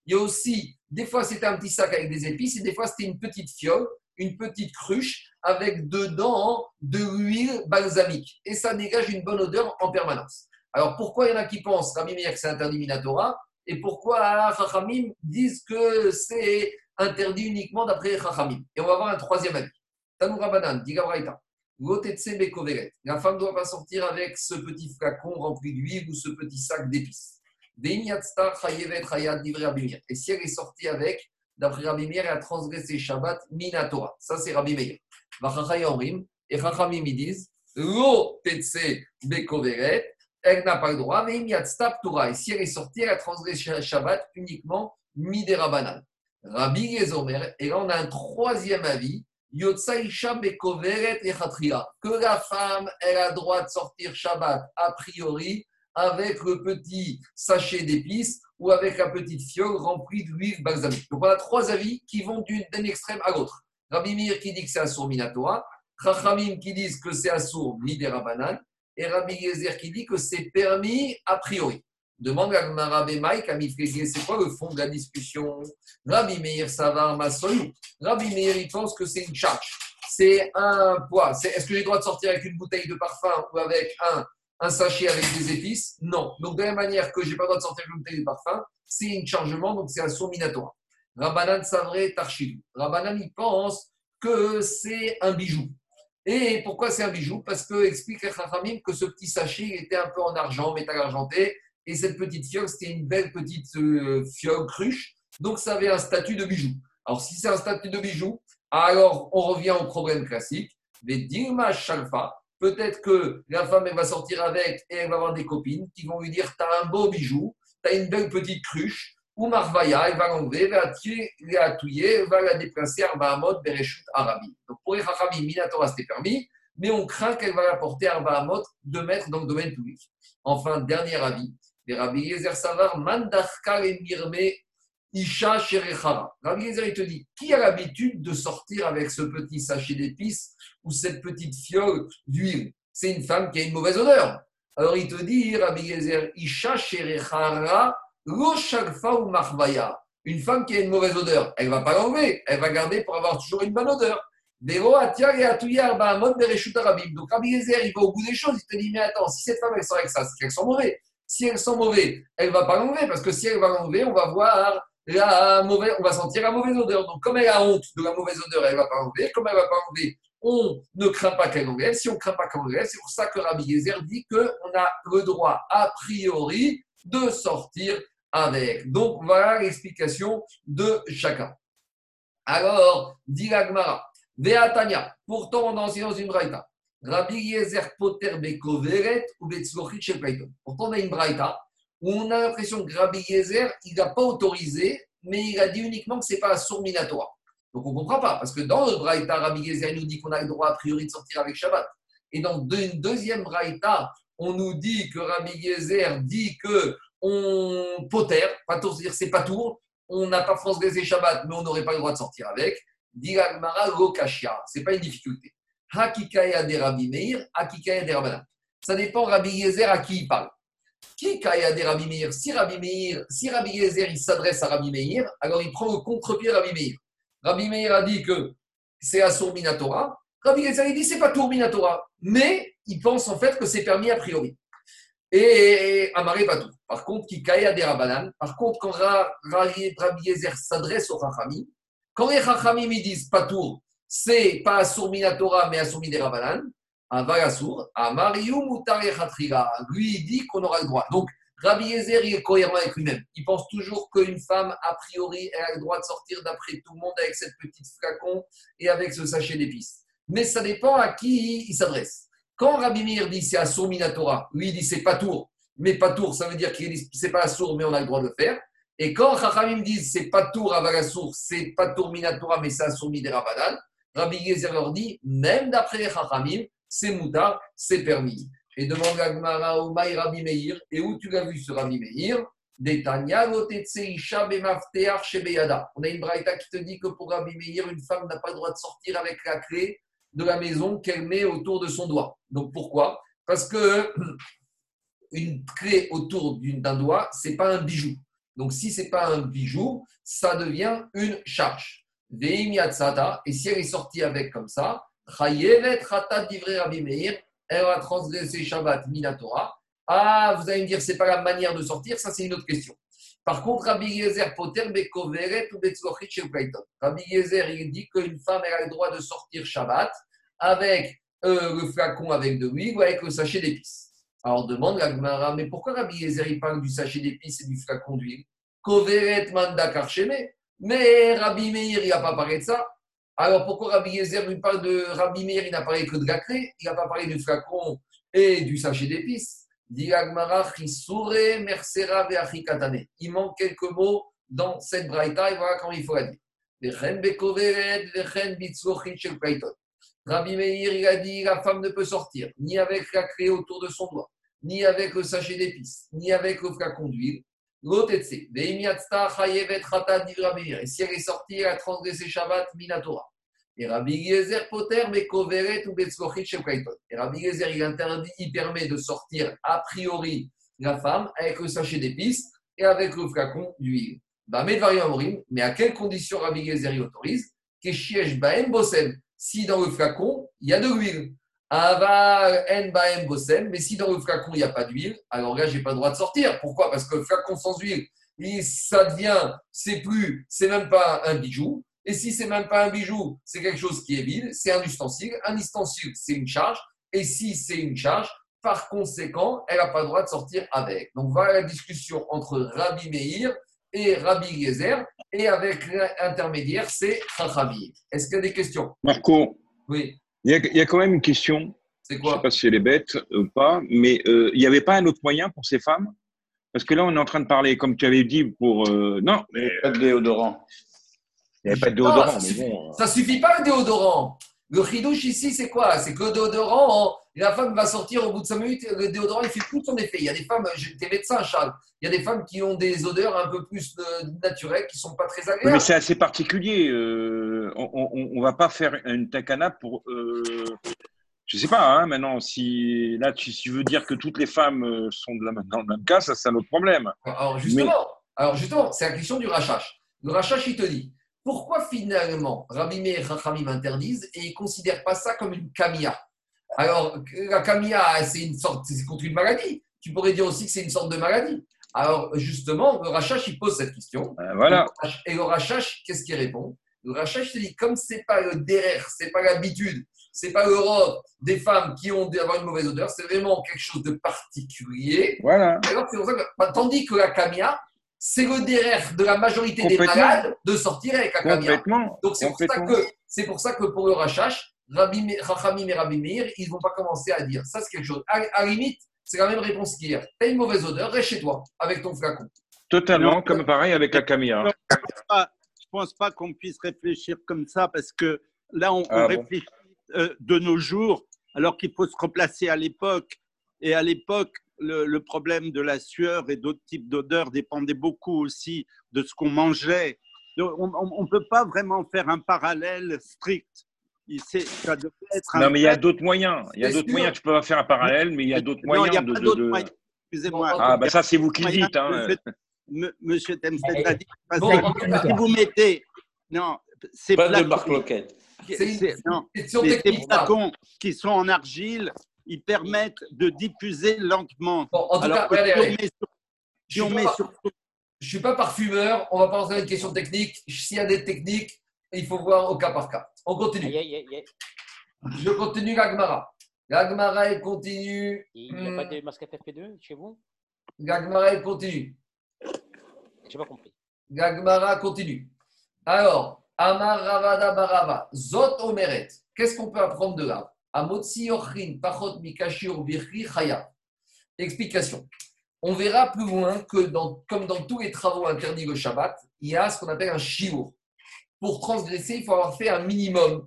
y a aussi, des fois c'était un petit sac avec des épices et des fois c'était une petite fiole, une petite cruche avec dedans de l'huile balsamique. Et ça dégage une bonne odeur en permanence. Alors pourquoi il y en a qui pensent, Rabbi Meir, que c'est interdit Minatora? Et pourquoi Chachamim disent que c'est interdit uniquement d'après Chachamim Et on va voir un troisième avis. Tanoura Banan, Digabraita. La femme ne doit pas sortir avec ce petit flacon rempli d'huile ou ce petit sac d'épices. Et si elle est sortie avec, d'après Rabbi elle a transgressé Shabbat Minatora. Ça, c'est Rabbi Meir. Et Chachamim, ils disent elle n'a pas le droit, mais Torah. Et si elle est sortie, elle a transgressé Shabbat uniquement Midera Rabbi Gezomer, et là on a un troisième avis, que la femme, elle a droit de sortir Shabbat a priori avec le petit sachet d'épices ou avec la petite fiole remplie d'huile balsamique. Donc on a trois avis qui vont d'un extrême à l'autre. Rabbi Mir qui dit que c'est Assour Minatora, Chachamim qui disent que c'est Assour Midera Banane, et Rabbi Gezer qui dit que c'est permis a priori. Demande à Rabbi Mike, à c'est quoi le fond de la discussion? Rabbi Meir Savar Masoyou. Rabbi Meir, il pense que c'est une charge. C'est un poids. Est-ce que j'ai le droit de sortir avec une bouteille de parfum ou avec un un sachet avec des épices? Non. Donc, de la même manière que je n'ai pas le droit de sortir une bouteille de parfum, c'est un chargement, donc c'est un son minatoire. Rabbanan Savre Tarchiv. Rabbanan, il pense que c'est un bijou. Et pourquoi c'est un bijou? Parce que, explique Rachamim que ce petit sachet était un peu en argent, métal argenté, et cette petite fiole, c'était une belle petite euh, fiole cruche, donc ça avait un statut de bijou. Alors, si c'est un statut de bijou, alors on revient au problème classique. Mais Dilma Shalfa, Peut-être que la femme, elle va sortir avec et elle va avoir des copines qui vont lui dire Tu as un beau bijou, tu as une belle petite cruche, ou Marvaya, elle va l'enlever, elle va la tuer, elle va la déplacer à Bahamot, Bereshut, Arabi. Donc pour les Chachamim, Minatora, c'était permis, mais on craint qu'elle va la porter à Bahamot de mettre dans le domaine public. Enfin, dernier avis, Rabbi Yezer Savar, Mandarka et Mirme, Isha Sherechara. Rabbi Yezer, il te dit Qui a l'habitude de sortir avec ce petit sachet d'épices ou cette petite fiole d'huile, c'est une femme qui a une mauvaise odeur. Alors il te dit, Rabbi Gezer, Isha Sherechara, lo ou Marvaya. Une femme qui a une mauvaise odeur, elle ne va pas l'enlever, elle va garder pour avoir toujours une bonne odeur. Donc Rabbi Gezer, il va au bout des choses, il te dit, mais attends, si cette femme elle sort avec ça, c'est qu'elle sent mauvais. Si elle sent mauvais, elle ne va pas l'enlever, parce que si elle va l'enlever, on va voir la mauvaise, on va sentir la mauvaise odeur. Donc comme elle a honte de la mauvaise odeur, elle ne va pas l'enlever. Comme elle ne va pas l'enlever, on ne craint pas qu'elle enlève. Si on ne craint pas qu'elle enlève, c'est pour ça que Rabbi Gezer dit qu'on a le droit, a priori, de sortir avec. Donc, voilà l'explication de chacun. Alors, dit l'Agmara, Veatania, pourtant on est dans une braïta. Rabbi Yezer Poter Bekoveret ou chez Pourtant, on a une braïta où on a l'impression que Rabbi Yezer, il n'a pas autorisé, mais il a dit uniquement que ce n'est pas un sourd minatoire. Donc on ne comprend pas, parce que dans le Braïta, Rabbi Gezer nous dit qu'on a le droit a priori de sortir avec Shabbat. Et dans une deuxième Braïta, on nous dit que Rabbi Gezer dit que on poter, pas tour, c'est-à-dire c'est pas tour, on n'a pas transgressé Shabbat, mais on n'aurait pas le droit de sortir avec. Dit Gmara Lokashia, c'est pas une difficulté. Hakikaya de Rabbi Meir, Hakikaya de Rabbanan. Ça dépend Rabbi Gezer à qui il parle. Qui Kaya de Rabbi Meir Si Rabbi Meir, si Rabbi Gezer il s'adresse à Rabbi Meir, alors il prend le contre-pied de Rabbi Meir. Rabbi Meir a dit que c'est Assour Minatora. Rabbi Gezer dit c'est pas Tour Minatora. Mais il pense en fait que c'est permis a priori. Et Amaré tout. Par contre, qui Kaya des Rabanan. Par contre, quand Rabbi Gezer s'adresse aux Chachamim, quand les Chachamim disent pas tour, c'est pas Assour Minatora, mais Assour des Rabanan. Aval Assour, Amariou Mutare Lui, il dit qu'on aura le droit. Donc, Rabbi Yezer, il est cohérent avec lui-même. Il pense toujours qu'une femme, a priori, elle a le droit de sortir d'après tout le monde avec cette petite flacon et avec ce sachet d'épices. Mais ça dépend à qui il s'adresse. Quand Rabbi Meir dit c'est à Minatora, lui il dit c'est pas tour, mais pas tour, ça veut dire qu'il c'est pas sourd, mais on a le droit de le faire. Et quand Chachamim dit c'est pas tour à Valassour, c'est pas tour Minatora, mais c'est Assour Midera Rabbi Rabbi Gezer leur dit, même d'après les c'est moutard, c'est permis. Et demande à Gmara Rabbi Meir, et où tu l'as vu ce Rabbi Meir? On a une braïta qui te dit que pour Rabbi Meir, une femme n'a pas le droit de sortir avec la clé de la maison qu'elle met autour de son doigt. Donc pourquoi? Parce que une clé autour d'un doigt, c'est pas un bijou. Donc si c'est pas un bijou, ça devient une charge. Et si elle est sortie avec comme ça, elle va transgresser Shabbat Minatora ah, vous allez me dire, c'est pas la manière de sortir, ça c'est une autre question. Par contre, Rabbi Yezer Poter Bekoveret ou il dit qu'une femme elle a le droit de sortir Shabbat avec euh, le flacon avec de l'huile ou avec le sachet d'épices. Alors demande la Gemara, mais pourquoi Rabbi Yezer il parle du sachet d'épices et du flacon d'huile? Koveret manda. Mais Rabbi Meir, il n'a pas parlé de ça. Alors pourquoi Rabbi Yezer lui parle de Rabbi Meir, il n'a parlé que de la clé, il n'a pas parlé du flacon et du sachet d'épices il manque quelques mots dans cette braïta et voilà comment il faut la dire. Rabbi Meir, il a dit la femme ne peut sortir ni avec la clé autour de son doigt, ni avec le sachet d'épices, ni avec le flacon d'huile. Et si elle est sortie, elle a transgressé Shabbat Minatora. Et Rabbi Gezer Poter, mais Koveret ou chez Et Rabbi Gezer, il interdit, il permet de sortir a priori la femme avec le sachet d'épices et avec le flacon d'huile. Mais à quelles conditions Rabbi Gezer y autorise? Si dans le flacon, il y a de l'huile. Mais si dans le flacon, il n'y a pas d'huile, alors là, je n'ai pas le droit de sortir. Pourquoi? Parce que le flacon sans huile, ça devient, c'est plus, c'est même pas un bijou. Et si c'est même pas un bijou, c'est quelque chose qui est vide, c'est un ustensile. Un ustensile, c'est une charge. Et si c'est une charge, par conséquent, elle n'a pas le droit de sortir avec. Donc voilà la discussion entre Rabbi Meir et Rabbi Gezer. Et avec l'intermédiaire, c'est Chachamim. Est-ce qu'il y a des questions? Marco Oui. Il y, a, quand même une question. C'est quoi Je ne sais pas si elle est bête ou pas, mais euh, il n'y avait pas un autre moyen pour ces femmes? Parce que là, on est en train de parler, comme tu avais dit, pour. Euh, non. Mais... Pas de déodorant. Il n'y avait pas de déodorant. ça, suffit, ça suffit pas le déodorant. Le chidouche ici, c'est quoi? C'est que le déodorant, la femme va sortir au bout de 5 minutes, le déodorant, il fait plus son effet. Il y a des femmes, j'étais médecin, Charles, il y a des femmes qui ont des odeurs un peu plus euh, naturelles, qui ne sont pas très agréables. Mais c'est assez particulier. Euh, on ne va pas faire une takana pour. Euh, je ne sais pas, hein, maintenant, si là, tu, si tu veux dire que toutes les femmes sont de la, dans le même cas, ça, c'est un autre problème. Alors, justement, alors justement c'est la question du rachach. Le rachach, il te dit pourquoi finalement Rabbi Meir et Chachamim interdisent et ils ne considèrent pas ça comme une kamia Alors, la kamia, c'est une sorte, c'est contre une maladie. Tu pourrais dire aussi que c'est une sorte de maladie. Alors, justement, le Rachash, il pose cette question. Euh, voilà. Et le Rachash, qu'est-ce qu'il répond? Le Rachash te dit, comme ce n'est pas le derrière, ce n'est pas l'habitude, ce n'est pas l'Europe des femmes qui ont d'avoir une mauvaise odeur, c'est vraiment quelque chose de particulier. Voilà. Bah, tandis que la kamia, c'est le derrière de la majorité des malades de sortir avec la caméra. Donc c'est pour, ça que, c'est pour ça que pour le rachash, Rabbi, Rachamim et Rabbi Meir, ils ne vont pas commencer à dire ça c'est quelque chose. À, la limite, c'est la même réponse qu'hier. Tu as une mauvaise odeur, reste chez toi avec ton flacon. Totalement, comme pareil avec la caméra. Je ne pense pas, qu'on puisse réfléchir comme ça parce que là, on, ah réfléchit euh, de nos jours alors qu'il faut se replacer à l'époque. Et à l'époque, le, problème de la sueur et d'autres types d'odeurs dépendait beaucoup aussi de ce qu'on mangeait. on ne peut pas vraiment faire un parallèle strict. Ça être non, mais il y a d'autres moyens. Il y a d'autres moyens. Tu peux pas faire un parallèle, mais il y a d'autres moyens. Non, il n'y a pas d'autres moyens. Excusez-moi. Ah, ben ça, c'est vous qui le dites. Hein. Monsieur, Temstead a dit. si vous mettez. Non, c'est pas de marque loquette. C'est des flacons qui sont en argile ils permettent de diffuser lentement. en tout cas, je ne suis, pas parfumeur, on va pas rentrer dans une question technique. S'il y a des techniques, il faut voir au cas par cas. On continue. Je continue l'Agmara. L'Agmara, elle continue. Il n'y a pas de masque FFP2 chez vous? L'Agmara, elle continue. Je n'ai pas compris. L'Agmara continue. Alors, Amar Ravada Barava, Zot Omeret. Qu'est-ce qu'on peut apprendre de là? Explication. On verra plus loin que, dans, comme dans tous les travaux interdits le Shabbat, il y a ce qu'on appelle un shiur. Pour transgresser, il faut avoir fait un minimum,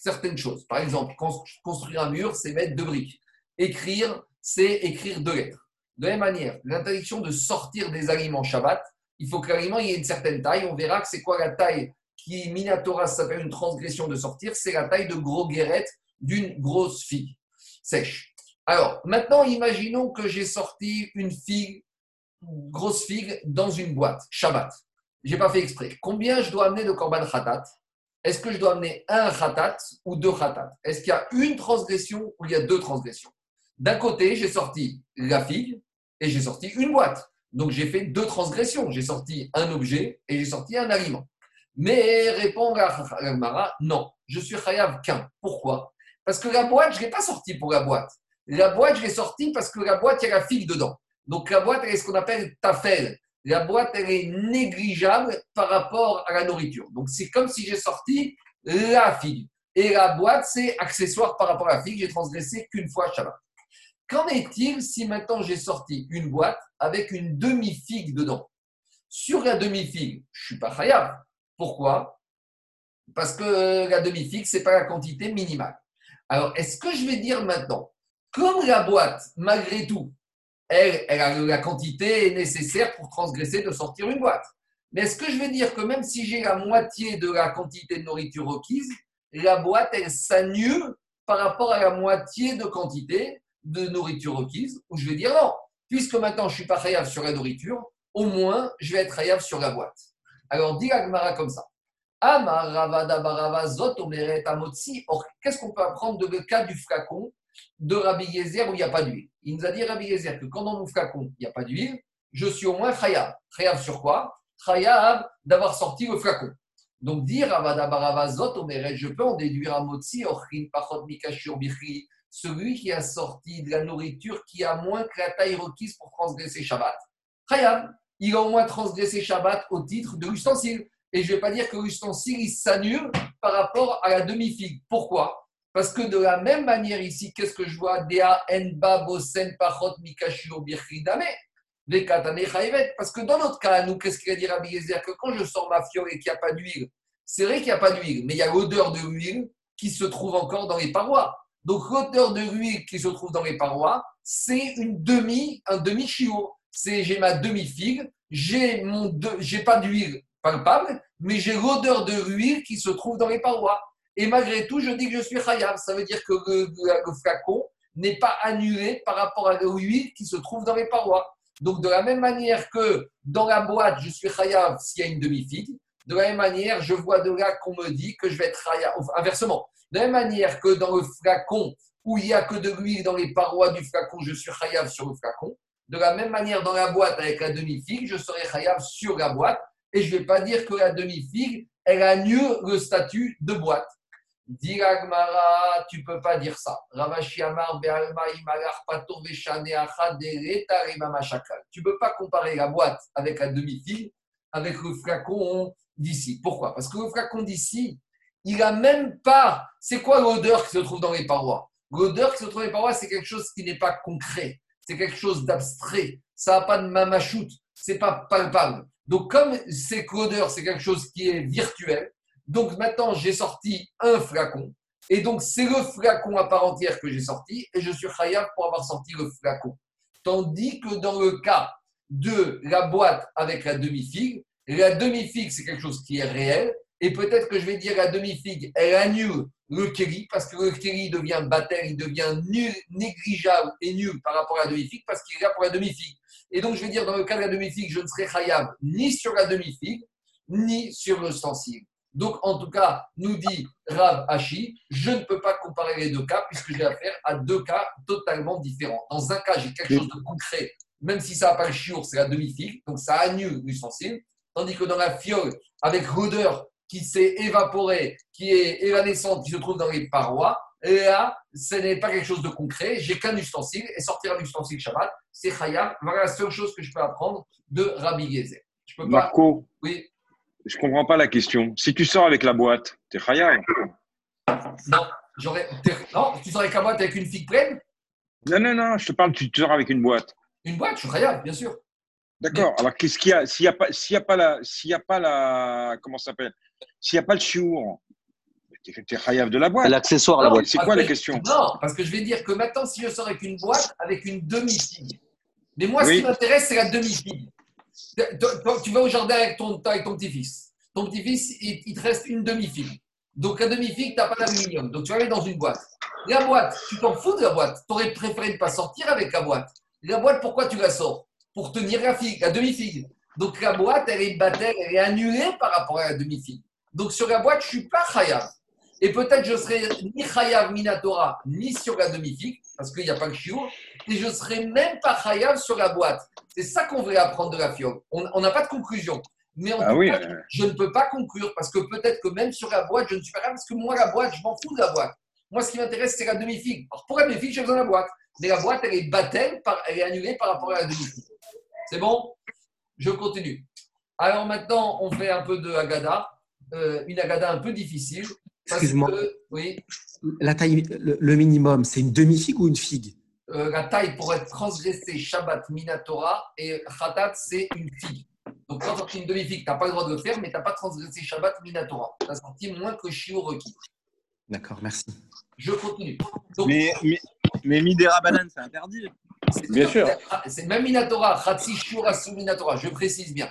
certaines choses. Par exemple, construire un mur, c'est mettre deux briques. Écrire, c'est écrire deux lettres. De la même manière, l'interdiction de sortir des aliments Shabbat, il faut que l'aliment ait une certaine taille. On verra que c'est quoi la taille qui, Minatora, s'appelle une transgression de sortir, c'est la taille de gros guérettes d'une grosse figue sèche. Alors, maintenant, imaginons que j'ai sorti une figue, grosse figue, dans une boîte, Shabbat. Je n'ai pas fait exprès. Combien je dois amener de korban khatat? Est-ce que je dois amener un khatat ou deux khatat? Est-ce qu'il y a une transgression ou il y a deux transgressions? D'un côté, j'ai sorti la figue et j'ai sorti une boîte. Donc j'ai fait deux transgressions. J'ai sorti un objet et j'ai sorti un aliment. Mais répond Mara, non, je suis chayav qu'un. Pourquoi? Parce que la boîte, je ne l'ai pas sortie pour la boîte. La boîte, je l'ai sortie parce que la boîte, il y a la figue dedans. Donc la boîte, elle est ce qu'on appelle tafel la boîte, elle est négligeable par rapport à la nourriture. Donc, c'est comme si j'ai sorti la figue. Et la boîte, c'est accessoire par rapport à la figue. J'ai transgressé qu'une fois Shabbat. Qu'en est-il si maintenant j'ai sorti une boîte avec une demi-figue dedans? Sur la demi-figue, je ne suis pas khayab. Pourquoi? Parce que la demi-figue, ce n'est pas la quantité minimale. Alors, est-ce que je vais dire maintenant, comme la boîte, malgré tout, elle, a la quantité nécessaire pour transgresser de sortir une boîte. Mais est-ce que je veux dire que même si j'ai la moitié de la quantité de nourriture requise, la boîte, elle s'annule par rapport à la moitié de quantité de nourriture requise Ou je vais dire non, puisque maintenant je ne suis pas khayab sur la nourriture, au moins je vais être khayab sur la boîte. Alors dit Agmara comme ça. Or, qu'est-ce qu'on peut apprendre de le cas du flacon de Rabbi Yezer où il n'y a pas d'huile. Il nous a dit Rabbi Yezer que quand dans mon flacon, il n'y a pas d'huile, je suis au moins chayav. Chayav sur quoi? Chayav d'avoir sorti le flacon. Donc dire je peux en déduire à Motsi, Pachot Mikashur Bichri, celui qui a sorti de la nourriture qui a moins que la taille requise pour transgresser Shabbat. Chayav, il a au moins transgressé Shabbat au titre de l'ustensile. Et je ne vais pas dire que l'ustensile, il s'annule par rapport à la demi-figue. Pourquoi? Parce que de la même manière ici, qu'est-ce que je vois? Parce que dans notre cas, nous, qu'est-ce qu'il a dit Rabbi Yezer? Que quand je sors ma fiole et qu'il n'y a pas d'huile, c'est vrai qu'il n'y a pas d'huile, mais il y a l'odeur de l'huile qui se trouve encore dans les parois. Donc l'odeur de l'huile qui se trouve dans les parois, c'est une demi, un demi chiot. C'est j'ai ma demi figue, j'ai mon, j'ai pas d'huile palpable, mais j'ai l'odeur de l'huile qui se trouve dans les parois. Et malgré tout, je dis que je suis chayav. Ça veut dire que le, flacon n'est pas annulé par rapport à l'huile qui se trouve dans les parois. Donc, de la même manière que dans la boîte, je suis chayav s'il y a une demi-figue, de la même manière, je vois de là qu'on me dit que je vais être chayav. Inversement, de la même manière que dans le flacon où il n'y a que de l'huile dans les parois du flacon, je suis chayav sur le flacon. De la même manière, dans la boîte avec la demi-figue, je serai chayav sur la boîte. Et je ne vais pas dire que la demi-figue, elle annule le statut de boîte. Diragmara, tu peux pas dire ça. Tu peux pas comparer la boîte avec la demi-fille avec le flacon d'ici. Pourquoi? Parce que le flacon d'ici, il a même pas. C'est quoi l'odeur qui se trouve dans les parois? L'odeur qui se trouve dans les parois, c'est quelque chose qui n'est pas concret. C'est quelque chose d'abstrait. Ça n'a pas de mamachoute. C'est pas palpable. Donc, comme c'est l'odeur, c'est quelque chose qui est virtuel, donc maintenant, j'ai sorti un flacon. Et donc, c'est le flacon à part entière que j'ai sorti. Et je suis khayab pour avoir sorti le flacon. Tandis que dans le cas de la boîte avec la demi-figue, la demi-figue, c'est quelque chose qui est réel. Et peut-être que je vais dire la demi-figue, elle annule le kéli, parce que le kéli devient baptême, il devient négligeable et nul par rapport à la demi-figue, parce qu'il est là pour la demi-figue. Et donc, je vais dire, dans le cas de la demi-figue, je ne serai khayab ni sur la demi-figue, ni sur le stencil. Donc, en tout cas, nous dit Rav Hachi, je ne peux pas comparer les deux cas puisque j'ai affaire à deux cas totalement différents. Dans un cas, j'ai quelque chose de concret, même si ça n'a pas le chiour, c'est la demi-figue, donc ça annule l'ustensile. Tandis que dans la fiole, avec l'odeur qui s'est évaporée, qui est évanescente, qui se trouve dans les parois, là, ce n'est pas quelque chose de concret, j'ai qu'un ustensile, et sortir un ustensile Shabbat, c'est Chayam. Voilà la seule chose que je peux apprendre de Rabbi Gezer. Je peux pas... Marco, oui. Je comprends pas la question. Si tu sors avec la boîte, t'es khayab Non, j'aurais. Non, tu sors avec la boîte avec une figue pleine Non, non, non, je te parle, tu sors avec une boîte. Une boîte, je suis khayab, bien sûr. D'accord. Alors, qu'est-ce qu'il y a S'il n'y a, pas, s'il y a pas la. S'il y a pas la. Comment ça s'appelle S'il n'y a pas le chiour, tu es chayav de la boîte. L'accessoire à la boîte. C'est quoi la question? Non, parce que je vais dire que maintenant, si je sors avec une boîte, avec une demi-figue. Mais moi, ce qui m'intéresse, c'est la demi-figue. Tu vas au jardin avec ton, avec ton petit-fils. Ton petit-fils, il, te reste une demi-figue. Donc, la demi-figue, tu n'as pas d'aluminium. Donc, tu vas aller dans une boîte. La boîte, tu t'en fous de la boîte. Tu aurais préféré ne pas sortir avec la boîte. La boîte, pourquoi tu la sors? Pour tenir la figue, la demi-figue. Donc, la boîte, elle est battelle, elle est annulée par rapport à la demi-figue. Donc, sur la boîte, je ne suis pas khayab. Et peut-être je serai ni chayav minatora, ni sur la demi-figue, parce qu'il n'y a pas le chiour, et je ne serai même pas chayav sur la boîte. C'est ça qu'on voulait apprendre de la fiole. On n'a pas de conclusion. Mais en ah tout cas, je ne peux pas conclure, parce que peut-être que même sur la boîte, je ne suis pas capable, parce que moi, la boîte, je m'en fous de la boîte. Moi, ce qui m'intéresse, c'est la demi-figue. Alors, pour la demi-figue, j'ai besoin de la boîte. Mais la boîte, elle est battelle, elle est annulée par rapport à la demi-figue. C'est bon? Je continue. Alors maintenant, on fait un peu de Agada, euh, une Agada un peu difficile. Excuse-moi. Oui. La taille, le, minimum, c'est une demi-figue ou une figue? Euh, La taille pour être transgressée Shabbat Minatora et Khatat, c'est une figue. Donc quand tu as une demi-figue, tu n'as pas le droit de le faire, mais tu n'as pas transgressé Shabbat Minatora. Tu as sorti moins que chiot requis. D'accord, merci. Je continue. mais, mais, Midera Banane, c'est interdit. Bien sûr. C'est même Minatora, Khatsi Shiur Minatora, je précise bien.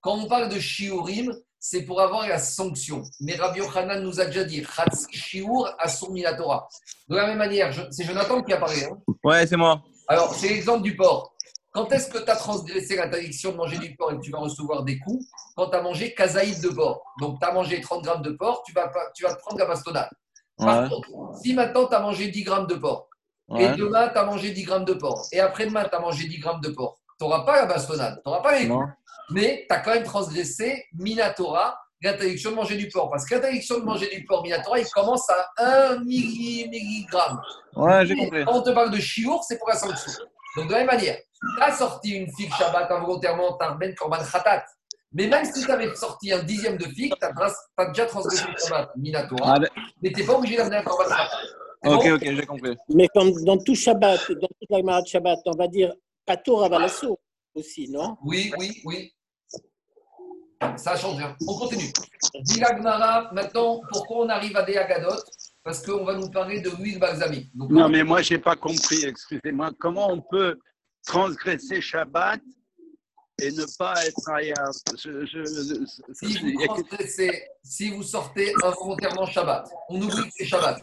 Quand on parle de Shiurim, c'est pour avoir la sanction. Mais Rabbi Yochanan nous a déjà dit Shiur la Torah. De la même manière, c'est Jonathan qui apparaît. Hein ouais, c'est moi. Alors, c'est l'exemple du porc. Quand est-ce que tu as transgressé l'interdiction de manger du porc et que tu vas recevoir des coups Quand tu as mangé kazaïd de porc? Donc, tu as mangé 30 grammes de porc, tu vas, tu vas te prendre la bastonnade. Par contre, si maintenant tu as mangé 10 grammes de porc, et demain tu as mangé 10 grammes de porc, et après-demain tu as mangé 10 grammes de porc, tu n'auras pas la bastonnade, tu n'auras pas les coups mais tu as quand même transgressé Minatora, l'interdiction de manger du porc. Parce que l'interdiction de manger du porc, Minatora, il commence à 1 milligramme. Ouais, j'ai compris. Quand on te parle de chiour, c'est pour la sanction. Donc, de la même manière, tu as sorti une figue Shabbat involontairement, tu as ben korban khatat. Mais même si tu avais sorti un dixième de figue, tu as, déjà transgressé le Shabbat Minatora. Ah, mais tu n'es pas obligé d'amener un korban khatat. Ok, ok, j'ai compris. Mais comme dans tout Shabbat, dans toute la de Shabbat, on va dire Patour Avalasso aussi, non? Oui, oui, oui. Ça change rien. On continue. Dilagmara, maintenant, pourquoi on arrive à des Agadot Parce qu'on va nous parler de l'huile balsamique. non, mais moi, je n'ai pas compris, excusez-moi. Comment on peut transgresser Shabbat et ne pas être ailleurs? Si, vous sortez involontairement Shabbat, on oublie que c'est Shabbat.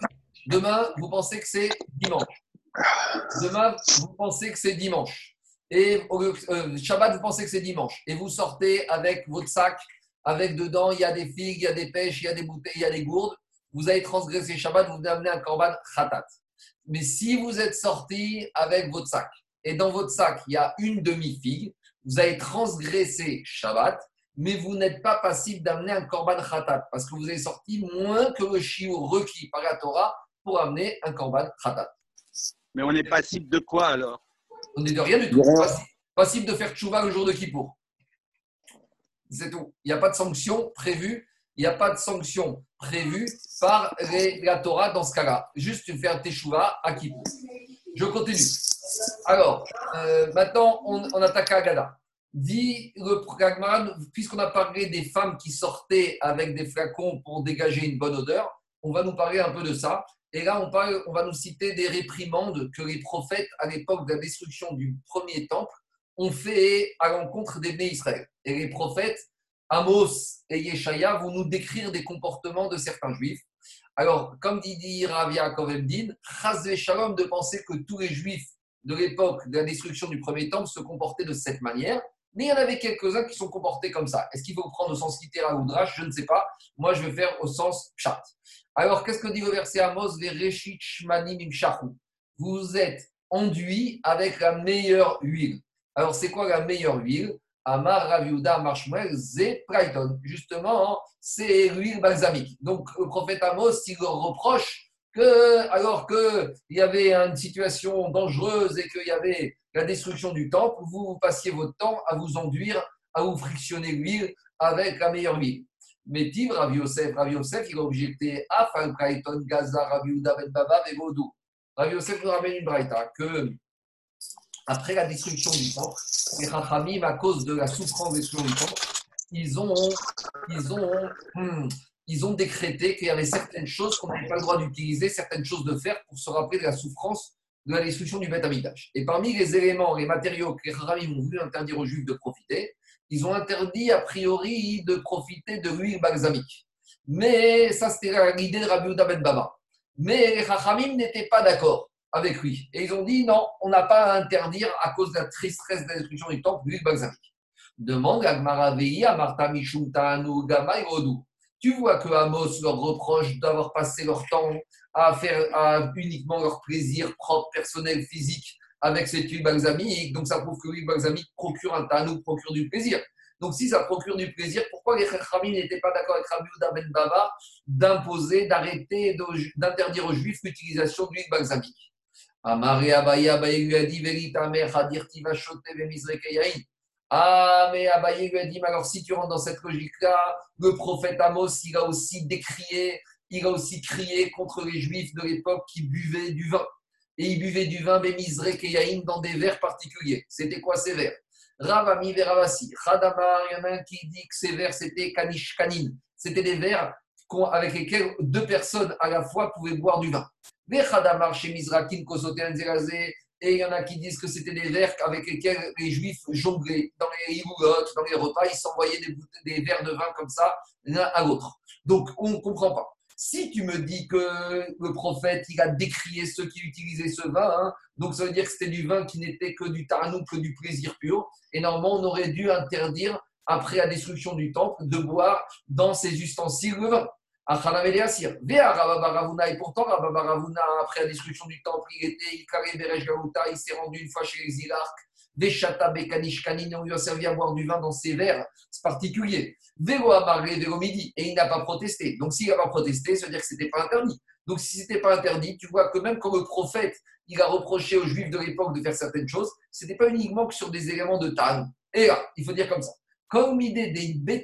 Demain, vous pensez que c'est dimanche. Demain, vous pensez que c'est dimanche et euh, Shabbat, vous pensez que c'est dimanche, et vous sortez avec votre sac, avec dedans, il y a des figues, il y a des pêches, il y a des bouteilles, il y a des gourdes, vous avez transgressé Shabbat, vous venez amener un korban khatat. Mais si vous êtes sorti avec votre sac, et dans votre sac, il y a une demi-figue, vous avez transgressé Shabbat, mais vous n'êtes pas passible d'amener un korban khatat, parce que vous avez sorti moins que le chiot requis par la Torah pour amener un korban khatat. Mais on est passible de quoi alors? On n'est de rien du tout. Possible de faire tchouva le jour de Kippour. C'est tout. Il n'y a pas de sanction prévue. Il n'y a pas de sanction prévue par la Torah dans ce cas-là. Juste faire teshuva à Kippour. Je continue. Alors, euh, maintenant, on, attaque à Gada. Dit le pragman, puisqu'on a parlé des femmes qui sortaient avec des flacons pour dégager une bonne odeur, on va nous parler un peu de ça. Et là, on, va nous citer des réprimandes que les prophètes, à l'époque de la destruction du premier temple, ont fait à l'encontre des bénis Israël. Et les prophètes, Amos et Yeshaya, vont nous décrire des comportements de certains juifs. Alors, comme dit Ravia Kovemdin, Chazve Shalom de penser que tous les juifs de l'époque de la destruction du premier temple se comportaient de cette manière. Mais il y en avait quelques-uns qui sont comportés comme ça. Est-ce qu'il faut prendre au sens littéral ou drache? Je ne sais pas. Moi, je vais faire au sens chat. Alors, qu'est-ce que dit le verset Amos Vous êtes enduit avec la meilleure huile. Alors, c'est quoi la meilleure huile? Amar Raviuda Marshmuel Ze Justement, c'est l'huile balsamique. Donc, le prophète Amos, il leur reproche que, alors qu'il y avait une situation dangereuse et qu'il y avait la destruction du temple, vous passiez votre temps à vous enduire, à vous frictionner l'huile avec la meilleure huile. Mais dit Rav Yosef, Rav Yosef, il a objecté à Falkaiton, Gaza, Rav Yehuda Ben Baba Vodou. Rav Yosef nous ramène une braïta que après la destruction du temple, les Chachamim, à cause de la souffrance de destruction du temple, ils ont, ils ont, hmm, ils ont décrété qu'il y avait certaines choses qu'on n'avait pas le droit d'utiliser, certaines choses de faire pour se rappeler de la souffrance de la destruction du Beth Et parmi les éléments, les matériaux que les Chachamim ont voulu interdire aux Juifs de profiter, ils ont interdit a priori de profiter de l'huile balsamique. Mais ça, c'était l'idée de Rabbi Ben Baba. Mais les Chachamim n'étaient pas d'accord avec lui. Et ils ont dit non, on n'a pas à interdire à cause de la tristesse de la destruction du temple l'huile balsamique. Demande à à Martha Mishumtanu, Gama et Tu vois que Amos leur reproche d'avoir passé leur temps à faire uniquement leur plaisir propre, personnel, physique avec cette huile balsamique. Donc ça prouve que l'huile balsamique procure un tanou, procure du plaisir. Donc si ça procure du plaisir, pourquoi les Chachamim n'étaient pas d'accord avec Rabbi Ben Baba d'imposer, d'arrêter, d'interdire aux Juifs l'utilisation d'huile balsamique Amaré Abaye, lui a dit Ah, mais Abaye lui a dit, alors si tu rentres dans cette logique-là, le prophète Amos, il a aussi décrié, il a aussi crié contre les Juifs de l'époque qui buvaient du vin et ils buvaient du vin bémisré Keyaïn dans des verres particuliers. C'était quoi ces verres? Ravami Veravasi. Khadamar, il y en a un qui dit que ces verres c'était Kanish Kanin. C'était des verres avec lesquels deux personnes à la fois pouvaient boire du vin. Khadamar chez Mizrakin Et il y en a qui disent que c'était des verres avec lesquels les juifs jonglaient dans les dans les repas, ils s'envoyaient des, des verres de vin comme ça, l'un à l'autre. Donc on ne comprend pas. Si tu me dis que le prophète, il a décrié ceux qui utilisaient ce vin, hein, donc ça veut dire que c'était du vin qui n'était que du tarnou, que du plaisir pur, et normalement on aurait dû interdire, après la destruction du temple, de boire dans ces ustensiles le vin. Et pourtant, Rababaravuna, après la destruction du temple, il était, il s'est rendu une fois chez les Ilarques, Veshata Bekanishkanin, on lui a servi à boire du vin dans ses verres, c'est particulier. Vélo Amaré, Vélo Midi, et il n'a pas protesté. Donc s'il n'a pas protesté, ça veut dire que ce n'était pas interdit. Donc si ce n'était pas interdit, tu vois que même quand le prophète, il a reproché aux juifs de l'époque de faire certaines choses, ce n'était pas uniquement que sur des éléments de Tan. Et là, il faut dire comme ça. Comme idée des des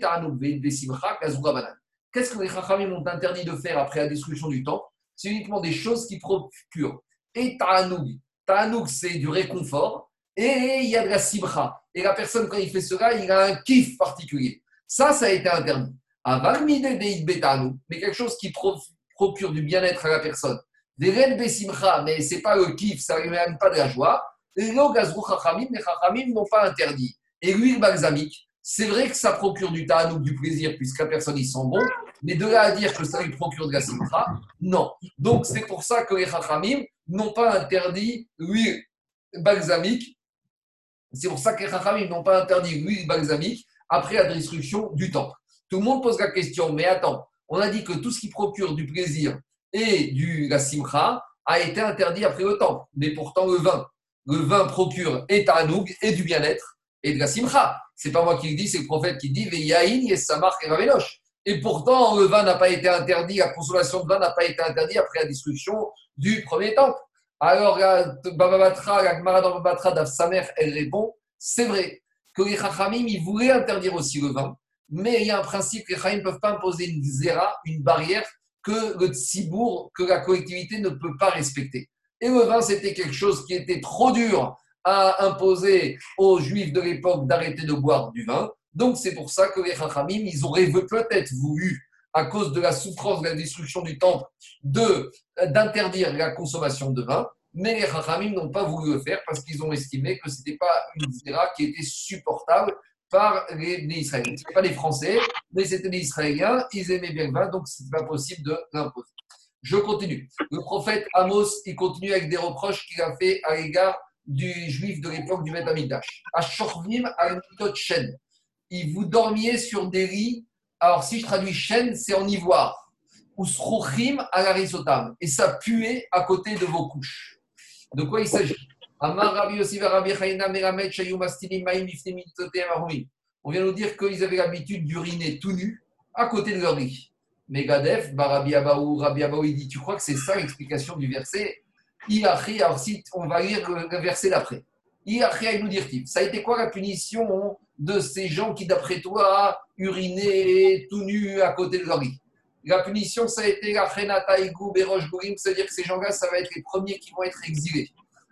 Qu'est-ce que les Chachamim ont interdit de faire après la destruction du temple? C'est uniquement des choses qui procurent. Et Ta'anoug. Ta'anoug, c'est du réconfort et il y a de la simcha. Et la personne, quand il fait cela, il a un kiff particulier. Ça, ça a été interdit. Mais quelque chose qui procure du bien-être à la personne. Des simcha, mais ce n'est pas le kiff, ça ne lui même pas de la joie. Et les chachamim n'ont pas interdit. Et l'huile balsamique, c'est vrai que ça procure du ou du plaisir, puisque la personne, il sent bon, mais de là à dire que ça lui procure de la simcha, non. Donc, c'est pour ça que les chachamim n'ont pas interdit l'huile balsamique c'est pour ça que les n'ont pas interdit l'huile balsamique après la destruction du temple. Tout le monde pose la question, mais attends, on a dit que tout ce qui procure du plaisir et du, la simcha a été interdit après le temple. Mais pourtant, le vin, le vin procure et tanoug et du bien-être et de la simcha. C'est pas moi qui le dis, c'est le prophète qui dit Veyahin, Yesamar et Ravenosh. Et pourtant, le vin n'a pas été interdit, la consommation de vin n'a pas été interdite après la destruction du premier temple. Alors, Baba Batra, la Gemara d'Afsamer, elle répond c'est vrai que les Chachamim, ils voulaient interdire aussi le vin, mais il y a un principe les Chachamim ne peuvent pas imposer une zéra, une barrière, que le tsibour, que la collectivité ne peut pas respecter. Et le vin, c'était quelque chose qui était trop dur à imposer aux Juifs de l'époque d'arrêter de boire du vin. Donc, c'est pour ça que les Chachamim, ils auraient peut-être voulu à cause de la souffrance de la destruction du temple, d'interdire la consommation de vin. Mais les Chachamim n'ont pas voulu le faire parce qu'ils ont estimé que ce n'était pas une zéra qui était supportable par les, Israéliens. Ce pas les Français, mais c'était les Israéliens. Ils aimaient bien le vin, donc ce n'était pas possible de l'imposer. Je continue. Le prophète Amos, il continue avec des reproches qu'il a fait à l'égard du juif de l'époque du Beth Amidash. À Shorvim, à Shen. Il vous dormiez sur des lits alors, si je traduis chêne, c'est en ivoire. Ou srochim. Et ça puait à côté de vos couches. De quoi il s'agit? On vient nous dire qu'ils avaient l'habitude d'uriner tout nu à côté de leur lit. Mais Gadef, Rabbi Abaou, Rabbi Abaou, il dit Tu crois que c'est ça l'explication du verset? Il a alors si on va lire le verset d'après. Il a nous dire Ça a été quoi la punition de ces gens qui, d'après toi, urinaient tout nus à côté de leur lit? La punition, ça a été la Chenata Igou, Berosh Gourim, c'est-à-dire que ces gens-là, ça va être les premiers qui vont être exilés.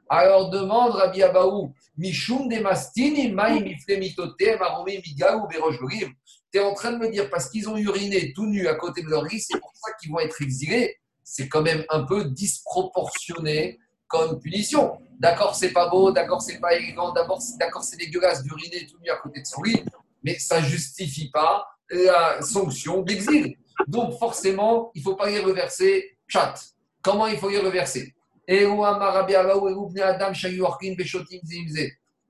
Alors demande Rabbi Abaou, Mishum de Mastini, Migaou, Berojgorim. Tu es en train de me dire, parce qu'ils ont uriné tout nu à côté de leur lit, c'est pour ça qu'ils vont être exilés. C'est quand même un peu disproportionné comme punition. D'accord, c'est pas beau, d'accord, c'est pas élégant, d'accord, c'est dégueulasse d'uriner tout nu à côté de son lit, mais ça justifie pas la sanction d'exil. Donc forcément, il ne faut pas y reverser chat. Comment il faut y reverser?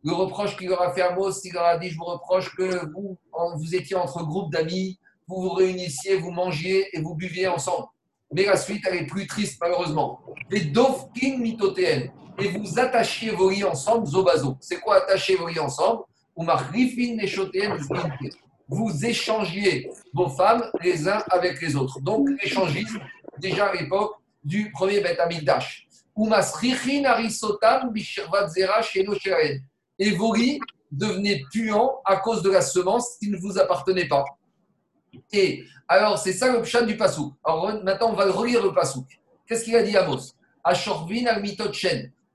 Le reproche qu'il leur a fait à Mos, il leur a dit, je vous reproche que vous, vous étiez entre groupes d'amis, vous vous réunissiez, vous mangiez et vous buviez ensemble. Mais la suite, elle est plus triste, malheureusement. Les. Et vous attachiez vos lits ensemble, zobazo. C'est quoi attacher vos lits ensemble? Ou Vous échangiez vos femmes les uns avec les autres. Donc, l'échangisme, déjà à l'époque du premier Beth Amikdash. Et vos lits devenaient puants à cause de la semence qui ne vous appartenait pas. Et alors, c'est ça le chat du Passouk. Alors maintenant, on va relire le Passouk. Qu'est-ce qu'il a dit Amos? Ashorvin al.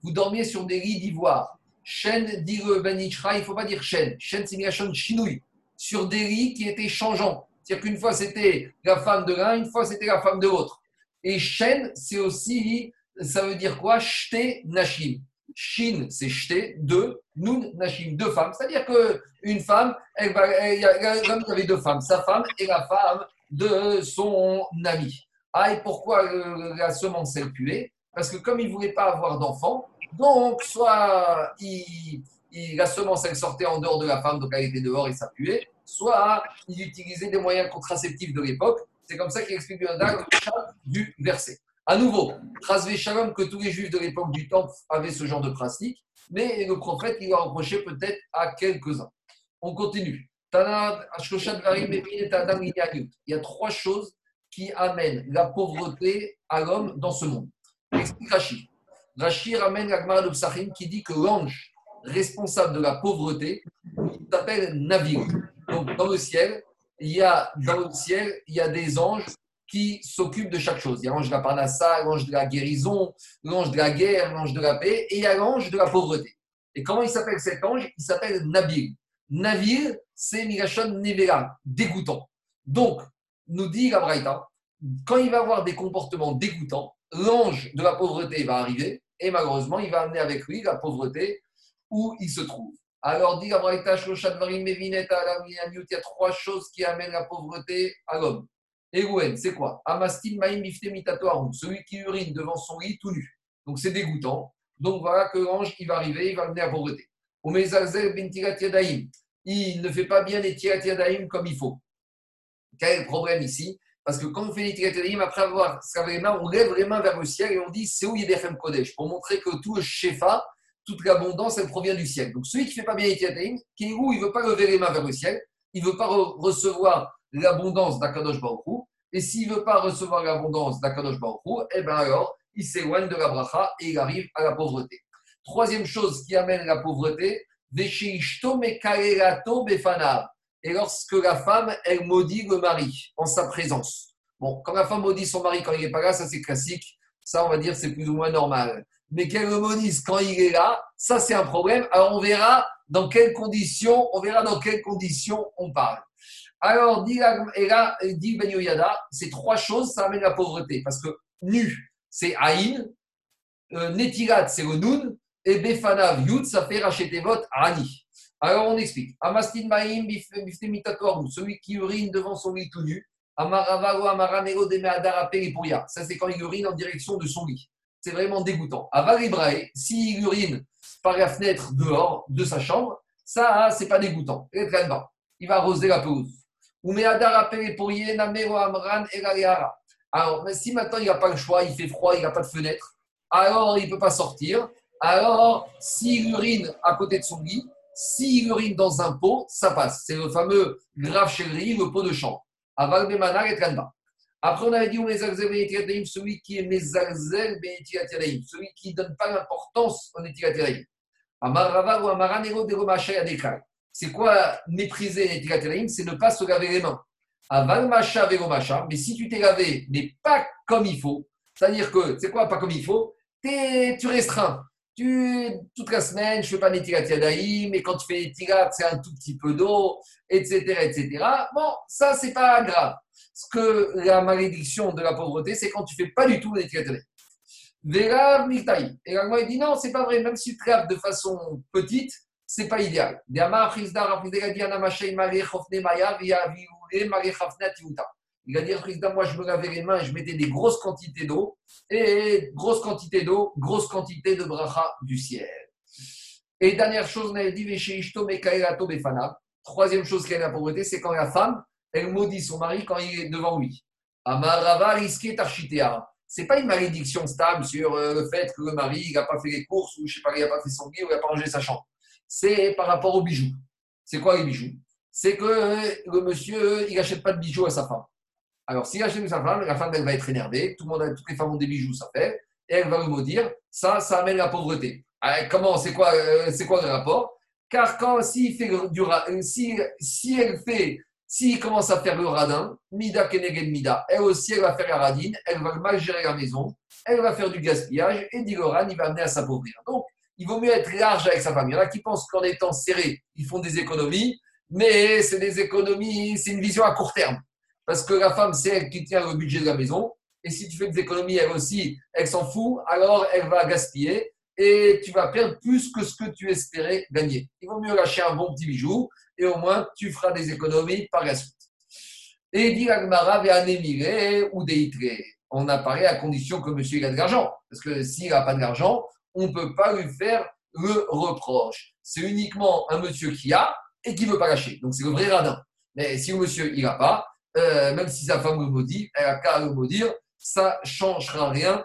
Vous dormiez sur des lits d'ivoire. Shen, dit Ben il ne faut pas dire shen. Shen, c'est chinouille. Sur des lits qui étaient changeants. C'est-à-dire qu'une fois c'était la femme de l'un, une fois c'était la femme de l'autre. Et shen, c'est aussi, ça veut dire quoi? Shte nashim. Shin, c'est jeté, deux, Nun, Nashim, deux femmes. C'est-à-dire qu'une femme, elle il avait deux femmes, sa femme et la femme de son ami. Ah, et pourquoi la semence est puée Parce que comme il ne voulait pas avoir d'enfant, donc soit il, la semence elle sortait en dehors de la femme, donc elle était dehors et ça puait, soit il utilisait des moyens contraceptifs de l'époque. C'est comme ça qu'il explique le du verset. À nouveau, Trasvé que tous les juifs de l'époque du Temple avaient ce genre de pratique, mais le prophète, il a reproché peut-être à quelques-uns. On continue. Il y a trois choses qui amènent la pauvreté à l'homme dans ce monde. Explique Rachid. Rachid ramène la de Psachim qui dit que l'ange responsable de la pauvreté s'appelle Navir. Donc dans le ciel, il y a dans le ciel, il y a des anges qui s'occupe de chaque chose. Il y a l'ange de la parnassa, l'ange de la guérison, l'ange de la guerre, l'ange de la paix, et il y a l'ange de la pauvreté. Et comment il s'appelle cet ange? Il s'appelle Nabil. Nabil, c'est Migashon Nevela, dégoûtant. Donc, nous dit la Braïta, quand il va avoir des comportements dégoûtants, l'ange de la pauvreté va arriver, et malheureusement, il va amener avec lui la pauvreté où il se trouve. Alors, dit la Braïta, il y a trois choses qui amènent la pauvreté à l'homme. Egouen, c'est quoi? Amastin maïm celui qui urine devant son lit tout nu. Donc c'est dégoûtant. Donc voilà que l'ange, il va arriver, il va mener à pauvreté. Il ne fait pas bien les tirat comme il faut. Quel problème ici? Parce que quand on fait les tirat après avoir serré les mains, on lève les mains vers le ciel et on dit c'est où il y a des Kodesh? Pour montrer que tout le shefa, toute l'abondance, elle provient du ciel. Donc celui qui ne fait pas bien tirat qui il ne veut pas lever les mains vers le ciel, il ne veut pas recevoir l'abondance d'Akadosh Baruch Et s'il ne veut pas recevoir l'abondance d'Akadosh Baruch eh bien alors, il s'éloigne de la bracha et il arrive à la pauvreté. Troisième chose qui amène la pauvreté, et lorsque la femme, elle maudit le mari en sa présence. Bon, quand la femme maudit son mari quand il n'est pas là, ça c'est classique. Ça, on va dire, c'est plus ou moins normal. Mais qu'elle le quand il est là, ça c'est un problème. Alors on verra dans quelles conditions, on verra dans quelles conditions on parle. Alors, dit, Ben Yoyada, ces trois choses, ça amène la pauvreté. Parce que nu, c'est Aïn, euh, Netirat, c'est le et Befanav, Yud, ça fait racheter votre Ani. Alors, on explique. Amastin Maïm, celui qui urine devant son lit tout nu. Amaravalo, Amaranero, Demeadara, Peripuria. Ça, c'est quand il urine en direction de son lit. C'est vraiment dégoûtant. Avalibrae, s'il urine par la fenêtre dehors de sa chambre, ça, c'est pas dégoûtant. Il va arroser la pelouse. Alors, si maintenant il n'a pas le choix, il fait froid, il n'a pas de fenêtre, alors il ne peut pas sortir. Alors, s'il urine à côté de son lit, s'il urine dans un pot, ça passe. C'est le fameux grave chéri, le pot de chambre. Après, on avait dit celui qui est celui qui ne donne pas l'importance au Etilatiraim. Amarava ou Amaranero de Romachaya. C'est quoi mépriser les C'est ne pas se laver les mains. Aval macha macha, mais si tu t'es lavé, mais pas comme il faut, c'est-à-dire que, c'est quoi pas comme il faut? Tu restreins. tu, toute la semaine, je ne fais pas Yadaïm, mais quand tu fais Netilat, c'est un tout petit peu d'eau, etc., etc. Bon, ça, c'est pas grave. Ce que la malédiction de la pauvreté, c'est quand tu fais pas du tout Yadaïm. Vera Miktaï. Et la il dit non, c'est pas vrai, même si tu te de façon petite, c'est pas idéal. Il a dit, moi je me lavais les mains et je mettais des grosses quantités d'eau, et grosse quantité d'eau, grosse quantité de bracha du ciel. Et dernière chose, on avait dit, troisième chose a la pauvreté, c'est quand la femme, elle maudit son mari quand il est devant lui. Amarava risqué tarchitea n'est pas une malédiction stable sur euh, le fait que le mari n'a pas fait les courses ou je sais pas, il n'a pas fait son lit ou il n'a pas rangé sa chambre. C'est par rapport aux bijoux. C'est quoi les bijoux? C'est que euh, le monsieur, il n'achète pas de bijoux à sa femme. Alors, s'il achète sa femme, la femme, elle va être énervée. Tout le monde, toutes les femmes ont des bijoux, ça fait. Et elle va le maudire. Ça, ça amène la pauvreté. Ah, comment C'est quoi, euh, c'est quoi le rapport? Car quand, s'il fait du, si, si elle fait s'il commence à faire le radin, Mida Keneged Mida, elle aussi, elle va faire la radine, elle va mal gérer la maison, elle va faire du gaspillage, et Digoran, il va amener à s'appauvrir. Donc, il vaut mieux être large avec sa famille. Il y en a qui pensent qu'en étant serré, ils font des économies, mais c'est des économies, c'est une vision à court terme. Parce que la femme, c'est elle qui tient le budget de la maison, et si tu fais des économies, elle aussi, elle s'en fout, alors elle va gaspiller, et tu vas perdre plus que ce que tu espérais gagner. Il vaut mieux lâcher un bon petit bijou et au moins tu feras des économies par la suite. Et dit Agmara ou deitré. On a parlé à condition que monsieur ait de l'argent. Parce que s'il n'a pas d'argent, on ne peut pas lui faire le reproche. C'est uniquement un monsieur qui a et qui ne veut pas lâcher. Donc c'est le vrai radin. Mais si le monsieur il n'a pas, euh, même si sa femme le maudit, elle a qu'à le maudire, ça ne changera rien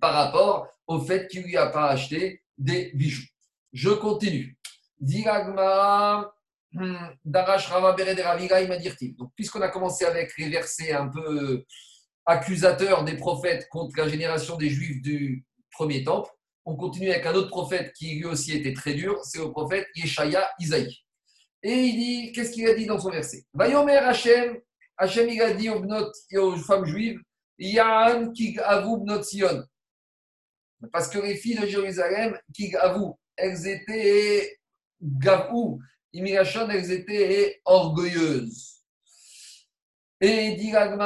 par rapport au fait qu'il lui a pas acheté des bijoux. Je continue. Diragma, hmm, Darash Rava Donc, puisqu'on a commencé avec les versets un peu accusateurs des prophètes contre la génération des juifs du premier temple, on continue avec un autre prophète qui lui aussi était très dur, c'est le prophète Yeshaya Isaïe. Et il dit, qu'est-ce qu'il a dit dans son verset? Vayomer Hachem, Hachem il a dit aux, femmes juives, Yaan ki avou Sion. Parce que les filles de Jérusalem, qui avouent, elles étaient gavou, immigration, elles étaient orgueilleuses. Et dit elles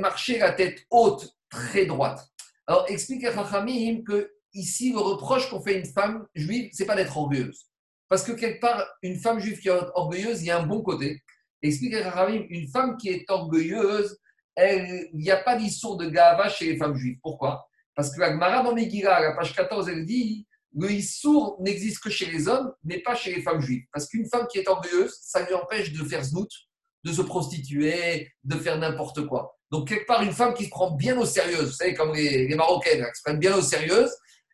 marchaient la tête haute, très droite. Alors explique à Chachamim que ici, le reproche qu'on fait à une femme juive, c'est pas d'être orgueilleuse. Parce que quelque part, une femme juive qui est orgueilleuse, il y a un bon côté. Explique à Chachamim, une femme qui est orgueilleuse, il n'y a pas d'histoire de gava chez les femmes juives. Pourquoi? Parce que la Gemara dans Megillah, à la page 14, elle dit le Issour n'existe que chez les hommes, mais pas chez les femmes juives. Parce qu'une femme qui est orgueilleuse, ça lui empêche de faire znout, de se prostituer, de faire n'importe quoi. Donc, quelque part, une femme qui se prend bien au sérieux, vous savez, comme les, Marocaines, qui se prennent bien au sérieux,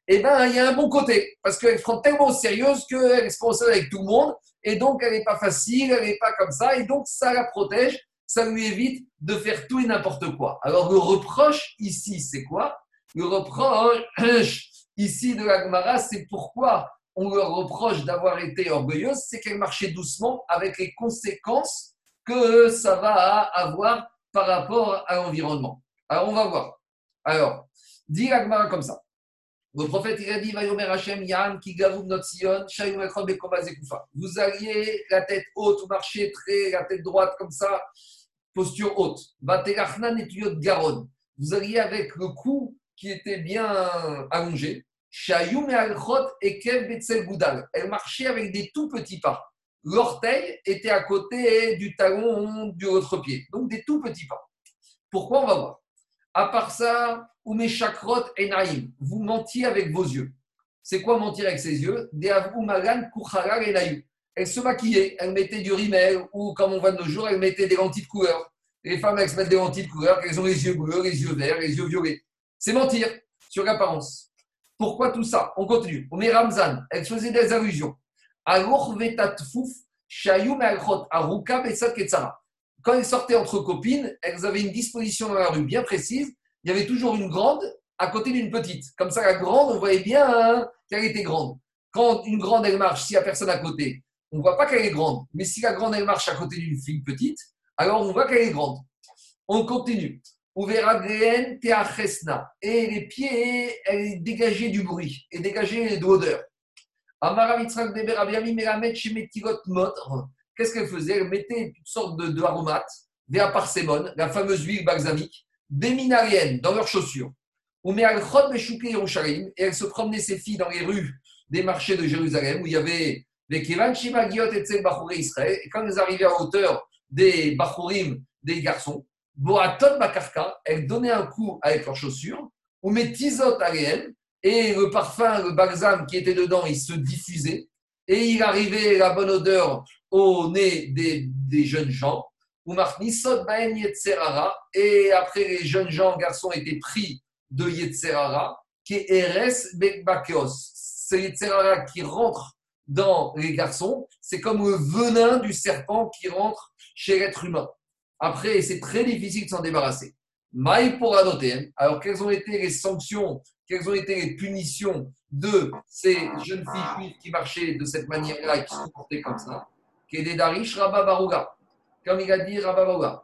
eh ben, il y a un bon côté. Parce qu'elle se prend tellement au sérieux qu'elle se prend avec tout le monde. Et donc, elle n'est pas facile, elle n'est pas comme ça. Et donc, ça la protège ça lui évite de faire tout et n'importe quoi. Alors le reproche ici, c'est quoi? Le reproche ici de la Gemara, c'est pourquoi on leur reproche d'avoir été orgueilleuse, c'est qu'elle marchait doucement avec les conséquences que ça va avoir par rapport à l'environnement. Alors on va voir. Alors, dit la Gemara comme ça. Le prophète, il a dit, Vous alliez la tête haute, vous marchiez très, la tête droite comme ça, posture haute. Garonne. Vous alliez avec le cou qui était bien allongé. Elle marchait avec des tout petits pas. L'orteil était à côté du talon du autre pied. Donc des tout petits pas. Pourquoi on va voir? À part ça, chakrot et naïm. Vous mentiez avec vos yeux. C'est quoi mentir avec ses yeux? Et elle se maquillait, elle mettait du rimel ou, comme on voit de nos jours, elle mettait des lentilles de couleur. Les femmes, elles se mettent des lentilles de couleur, elles ont les yeux bleus, les yeux verts, les yeux violets. C'est mentir sur l'apparence. Pourquoi tout ça? On continue. On met Ramzan, elle faisait des allusions. Quand elles sortaient entre copines, elles avaient une disposition dans la rue bien précise. Il y avait toujours une grande à côté d'une petite. Comme ça, la grande, on voyait bien hein, qu'elle était grande. Quand une grande, elle marche, s'il n'y a personne à côté, on ne voit pas qu'elle est grande. Mais si la grande, elle marche à côté d'une fille petite, alors on voit qu'elle est grande. On continue. Uveragleen teachesna. Et les pieds, elle dégageaient du bruit et dégageaient de l'odeur. Qu'est-ce qu'elle faisait? Elle mettait toutes sortes d'aromates, de, des parsémone, la fameuse huile balsamique, des minariennes dans leurs chaussures. Et elle se promenait ses filles dans les rues des marchés de Jérusalem où il y avait Kivan Shimagiot et Israël. Et quand elles arrivaient à hauteur des Bachurim, des garçons, Boatot Bakarka, elles donnaient un coup avec leurs chaussures, ou met Tizot et le parfum, le balsam qui était dedans, il se diffusait, et il arrivait la bonne odeur au nez des, des jeunes gens. Ou Baen Yetzerara, et après les jeunes gens, garçons, étaient pris de Yetzerara, qui est Eres Bekbakeos. C'est Yetzerara qui rentre dans les garçons, c'est comme le venin du serpent qui rentre chez l'être humain. Après, c'est très difficile de s'en débarrasser. Maï pour adopter. Alors, quelles ont été les sanctions, quelles ont été les punitions de ces jeunes filles qui marchaient de cette manière-là et qui se comportaient comme ça? Kededarish Rabba Baruga. Comme il a dit Rabba Baruga.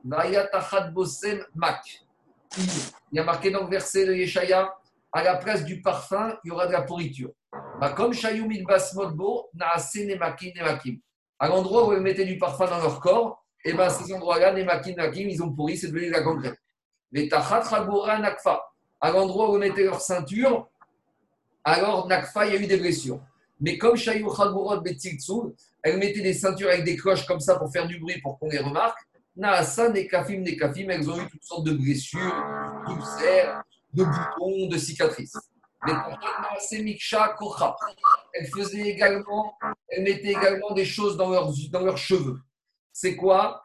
Bosem Mak. Il y a marqué dans le verset de Yeshaya à la place du parfum, il y aura de la pourriture. Bah, comme Shayumid Basmodbo, Naase Nemakim Nemakim. À l'endroit où ils mettaient du parfum dans leur corps, et eh bien ces endroits-là, Nemakim Nemakim, ils ont pourri, c'est devenu de la gangrène. Les Tachat Ragora Nakfa. À l'endroit où ils mettaient leur ceinture, alors Nakfa, il y a eu des blessures. Mais comme Shayu Chagurot Betziltsu, elles mettaient des ceintures avec des cloches comme ça pour faire du bruit, pour qu'on les remarque. Naasa, Nekafim, Nekafim, elles ont eu toutes sortes de blessures, d'ulcères, de boutons, de cicatrices. Elle faisait également, elle mettait également des choses dans leurs, dans leurs cheveux. C'est quoi?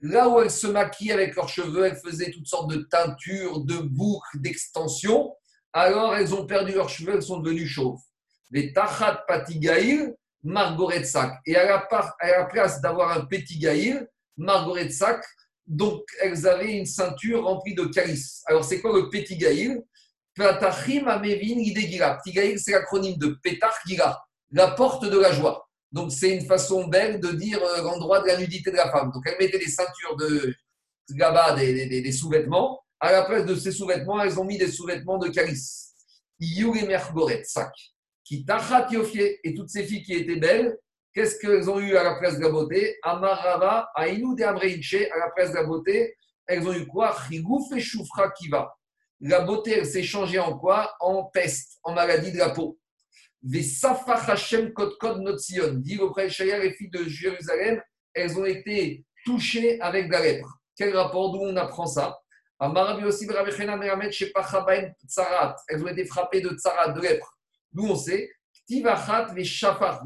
Là où elles se maquillaient avec leurs cheveux, elles faisaient toutes sortes de teintures, de boucles, d'extensions. Alors elles ont perdu leurs cheveux, elles sont devenues chauves. Les tachat patigaïl, Margaret Sac. Et à la, à la place d'avoir un petit gaïl, Margaret Sac, donc elles avaient une ceinture remplie de calices. Alors c'est quoi le petit gaïl Petachim Amevin Petit gaïl, c'est l'acronyme de Petach Gila, la porte de la joie. Donc c'est une façon belle de dire euh, l'endroit de la nudité de la femme. Donc elles mettaient des ceintures de gaba, des, sous-vêtements. À la place de ces sous-vêtements, elles ont mis des sous-vêtements de calice. Mergoret, sac. Qui Et toutes ces filles qui étaient belles, Qu'est-ce qu'elles ont eu à la place de la beauté? Amarava, Aïnou de à la place de la beauté, elles ont eu quoi? Chigouf et Choufra Kiva. La beauté, elle s'est changée en quoi? En peste, en maladie de la peau. Des Safar Hashem Kotkod Notzion. Dit auprès de les filles de Jérusalem, elles ont été touchées avec la lèpre. Quel rapport? D'où on apprend ça? Elles ont été frappées de tsarat, de lèpre. D'où on sait? Tivachat, les shafar.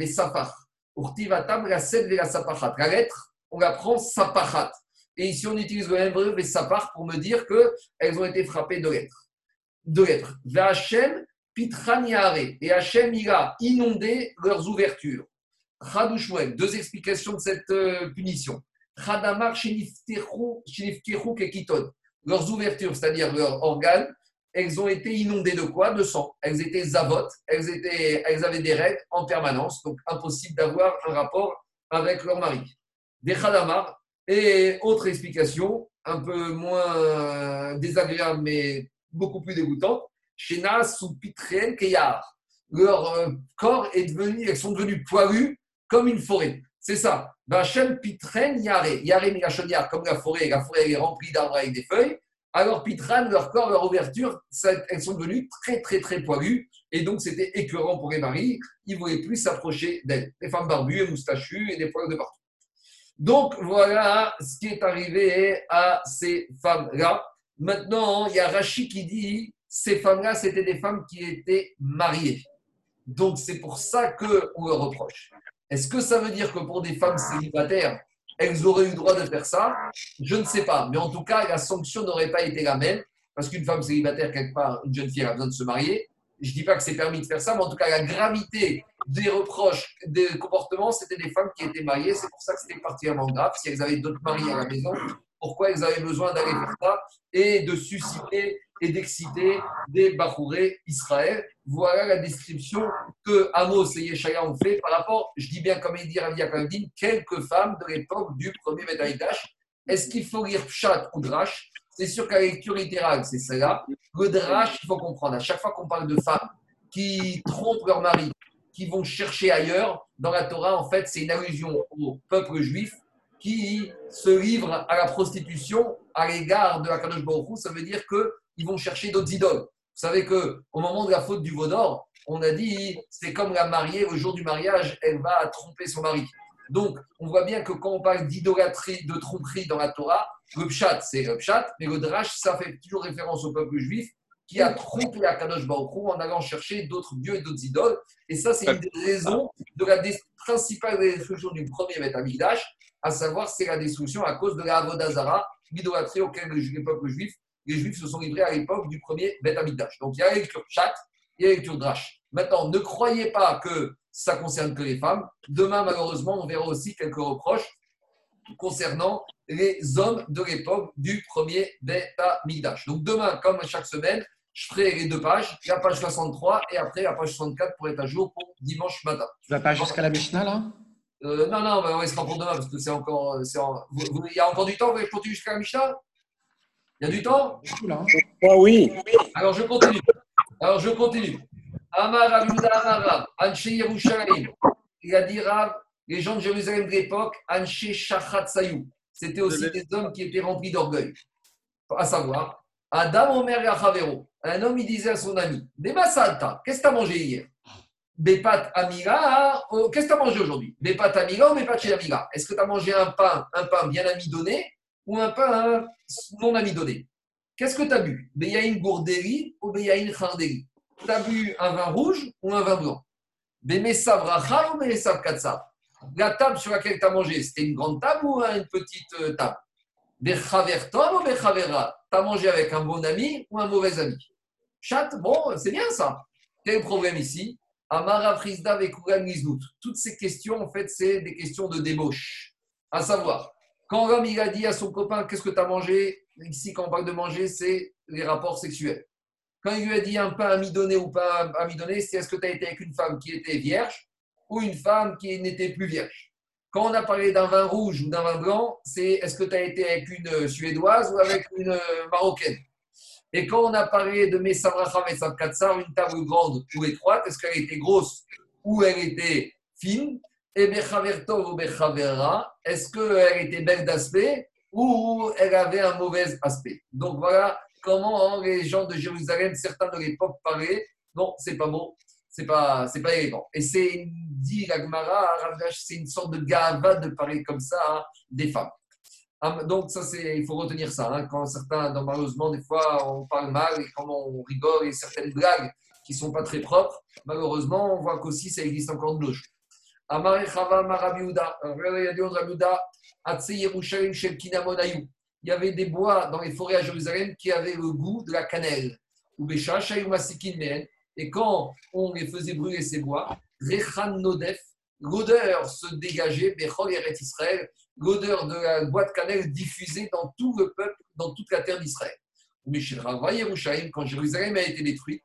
Urtivatam, la la sapachat. La lettre, on la prend sapachat. Et ici, on utilise le même verbe, sapar, pour me dire qu'elles ont été frappées de lettres. De lettres. Vachem, pitraniare. Et Hachem, il a inondé leurs ouvertures. Chadouchouel, deux explications de cette euh, punition. Chadamar, sheniftechu, kekiton. Leurs ouvertures, c'est-à-dire leurs organes, elles ont été inondées de quoi? De sang. Elles étaient zavotes, elles, étaient, elles avaient des règles en permanence, donc impossible d'avoir un rapport avec leur mari. Des khadamar, et autre explication, un peu moins désagréable, mais beaucoup plus dégoûtante, Shena ou Pitrien Keyar. Leur euh, corps est devenu, elles sont devenues poilues comme une forêt. C'est ça. Vachem Pitren Yare. Yare comme la forêt. La forêt est remplie d'arbres avec des feuilles. Alors, Pitran, leur corps, leur ouverture, elles sont devenues très, très, très poilues. Et donc, c'était écœurant pour les maris. Ils ne voulaient plus s'approcher d'elles. Les femmes barbues et moustachues et des poils de partout. Donc, voilà ce qui est arrivé à ces femmes-là. Maintenant, il y a Rachid qui dit ces femmes-là, c'était des femmes qui étaient mariées. Donc, c'est pour ça qu'on leur reproche. Est-ce que ça veut dire que pour des femmes célibataires, elles auraient eu le droit de faire ça Je ne sais pas. Mais en tout cas, la sanction n'aurait pas été la même. Parce qu'une femme célibataire, quelque part, une jeune fille, a besoin de se marier. Je ne dis pas que c'est permis de faire ça, mais en tout cas, la gravité des reproches, des comportements, c'était des femmes qui étaient mariées. C'est pour ça que c'était particulièrement grave. Si elles avaient d'autres maris à la maison, pourquoi elles avaient besoin d'aller faire ça et de susciter et d'exciter des Bachouré Israël. Voilà la description que Amos et Yeshaya ont fait par rapport, je dis bien comme il dit Rav Yakamdin, quelques femmes de l'époque du premier Betamikdash. Est-ce qu'il faut lire Pshat ou Drash? C'est sûr qu'à la lecture littérale, c'est cela. Le Drash, il faut comprendre, à chaque fois qu'on parle de femmes qui trompent leur mari, qui vont chercher ailleurs, dans la Torah, en fait, c'est une allusion au peuple juif qui se livre à la prostitution à l'égard de la Kadosh Baruch Ça veut dire qu'ils vont chercher d'autres idoles. Vous savez qu'au moment de la faute du veau d'or, on a dit c'est comme la mariée, le jour du mariage, elle va tromper son mari. Donc, on voit bien que quand on parle d'idolâtrie, de tromperie dans la Torah, le pshat, c'est le pshat, mais le drash, ça fait toujours référence au peuple juif qui a trompé la Kadosh Baruch en allant chercher d'autres dieux et d'autres idoles. Et ça, c'est une des raisons de la principale destruction du premier Beth à savoir c'est la destruction à cause de la Avodazara, l'idolâtrie auquel les peuples juifs, les juifs se sont livrés à l'époque du premier Beth Donc il y a la lecture chat, il y a la lecture drash. Maintenant, ne croyez pas que ça concerne que les femmes. Demain, malheureusement, on verra aussi quelques reproches concernant les hommes de l'époque du premier Beth Donc demain, comme chaque semaine, je ferai les deux pages, la page 63 et après la page 64 pour être à jour pour dimanche matin. Tu vas pas jusqu'à la Mishnah là? Euh, non, non, on sera pour demain parce que c'est encore. il y a encore du temps, vous voulez que je continue jusqu'à la Mishnah? Il y a du temps ah, Oui. Alors je continue. Alors je continue. Amar Abuda Amara, Anche Yerushalayim. Il a dit Rav, les gens de Jérusalem de l'époque, Anche Shachat Sayou. C'était aussi des hommes qui étaient remplis d'orgueil. À savoir, Adam Omer Yachavero. Un homme, il disait à son ami Salta, qu'est-ce que tu as mangé hier? Bepat Amiga, oh, qu'est-ce que tu as mangé aujourd'hui? Bepat Amiga ou Bepat chez Amiga Est-ce que tu as mangé un pain, un pain bien amidonné? Ou un pain non amidonné Qu'est-ce que tu as bu? Beyaïn ou Beyaïn Tu as bu un vin rouge ou un vin blanc? Bemesav ou Bemesav La table sur laquelle tu as mangé, c'était une grande table ou une petite euh, table? Bechavertom ou Bechavera Tu as mangé avec un bon ami ou un mauvais ami? Chat, bon, c'est bien ça. Quel problème ici? Amara Frisda Toutes ces questions, en fait, c'est des questions de débauche. À savoir, quand l'homme a dit à son copain Qu'est-ce que tu as mangé? Ici, quand on parle de manger, c'est les rapports sexuels. Quand il lui a dit un pain amidonné ou pas amidonné, c'est est-ce que tu as été avec une femme qui était vierge ou une femme qui n'était plus vierge? Quand on a parlé d'un vin rouge ou d'un vin blanc, c'est est-ce que tu as été avec une Suédoise ou avec une Marocaine? Et quand on a parlé de Mesamracha, Mesam Katsar, une table grande ou étroite, est-ce qu'elle était grosse ou elle était fine? Et Bechavertov ou Bechavera, est-ce qu'elle était belle d'aspect ou elle avait un mauvais aspect? Donc voilà comment les gens de Jérusalem, certains de l'époque, parlaient. Non, c'est pas beau, c'est pas, c'est pas élégant. Et c'est, dit l'Agmara, c'est une sorte de gava de parler comme ça des femmes. Ah, donc, ça, c'est, il faut retenir ça. Hein. quand certains, malheureusement, des fois, on parle mal et quand on rigole et certaines blagues qui ne sont pas très propres, malheureusement, on voit qu'aussi ça existe encore de nos jours. Il y avait des bois dans les forêts à Jérusalem qui avaient le goût de la cannelle. Et quand on les faisait brûler ces bois, l'odeur se dégageait, Israël, l'odeur de la boîte cannelle diffusée dans tout le peuple, dans toute la terre d'Israël. Quand Jérusalem a été détruite,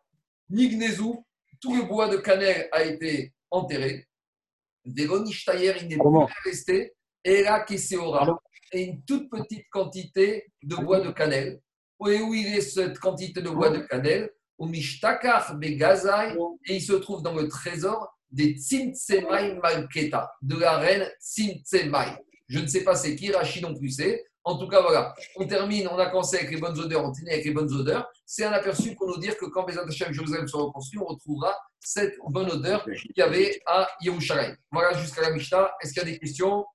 Nignezu, tout le bois de cannelle a été enterré. Véronishtayer, il n'est plus resté. Et là, Keseora, et une toute petite quantité de bois de cannelle. Où est où il est cette quantité de bois de cannelle? Au Mishtakar Begazai, et il se trouve dans le trésor des Tzimtzemai Malketa, de la reine Tzimtzemai. Je ne sais pas c'est qui, Rachid non plus c'est. En tout cas, voilà. On termine, on a commencé avec les bonnes odeurs, on termine avec les bonnes odeurs. C'est un aperçu pour nous dire que quand les Hashem Jérusalem seront reconstruits, on retrouvera cette bonne odeur qu'il y avait à Yerushalayim. Voilà jusqu'à la Mishnah. Est-ce qu'il y a des questions?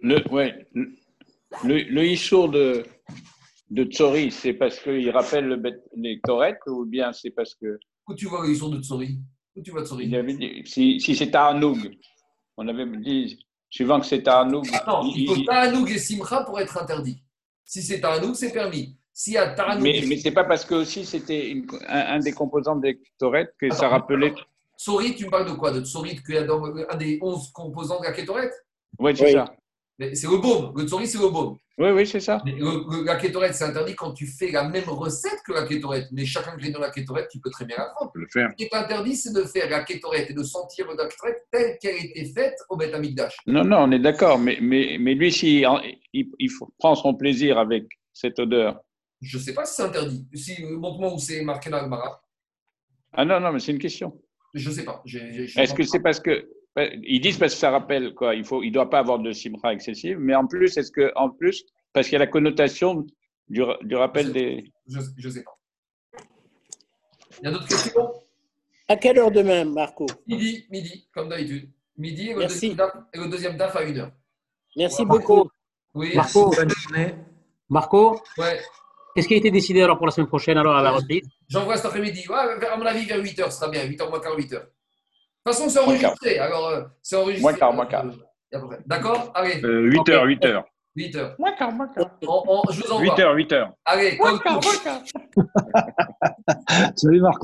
Le, ouais, le, le de, de Tsori, c'est parce qu'il rappelle le, les Torek ou bien c'est parce que. Où tu vois le Issour de Tsori? Où tu vois Tsori? Si, si c'est à Anoug, on avait dit suivant que c'est Taranoug. non, il faut Taranoug et Simcha pour être interdit. Si c'est Taranoug, c'est permis. Si à mais mais ce n'est pas parce que aussi c'était un, des composants des Ketoret que ça rappelait. Sorit, tu me parles de quoi? De Sorit, qu'il y a dans un des 11 composants de la Ketoret Oui, c'est ça. C'est le baume. Le Tsorit, c'est le baume. Oui, oui, c'est ça. la kétorette, c'est interdit quand tu fais la même recette que la kétorette. Mais chaque ingrédient de la kétorette, tu peux très bien la prendre. Le faire. Ce qui est interdit, c'est de faire la kétorette et de sentir la kétorette telle qu'elle a été faite au Beth Amikdash. Non, non, on est d'accord. Mais, mais, mais lui, s'il il, il, prend son plaisir avec cette odeur. Je ne sais pas si c'est interdit. Si, montre-moi où c'est marqué dans le Ah non, non, mais c'est une question. Je ne sais pas. Est-ce que c'est parce que ils disent parce que ça rappelle quoi, il faut, il doit pas avoir de simra excessive, mais en plus, est-ce que en plus, parce qu'il y a la connotation du, du rappel des. Je ne sais pas. Il y a d'autres questions? À quelle heure demain, Marco? Midi, midi, comme d'habitude. Midi et le, deuxième DAF, et le deuxième DAF à une heure. Merci beaucoup. Oui. Marco, Marco? Ouais. Qu'est-ce qui a été décidé alors pour la semaine prochaine, alors à la reprise J'envoie cet après-midi. Ouais, à mon avis, vers 8h, ce sera bien. 8h moins quart, 8h. De toute façon, c'est enregistré. Alors, euh, c'est enregistré. Moins quart, moins quart. D'accord Allez. 8h, 8h. 8h. Moins quart, moins quart. je vous envoie. 8h, 8h. Allez, moins quart, moins quart. Salut Marco.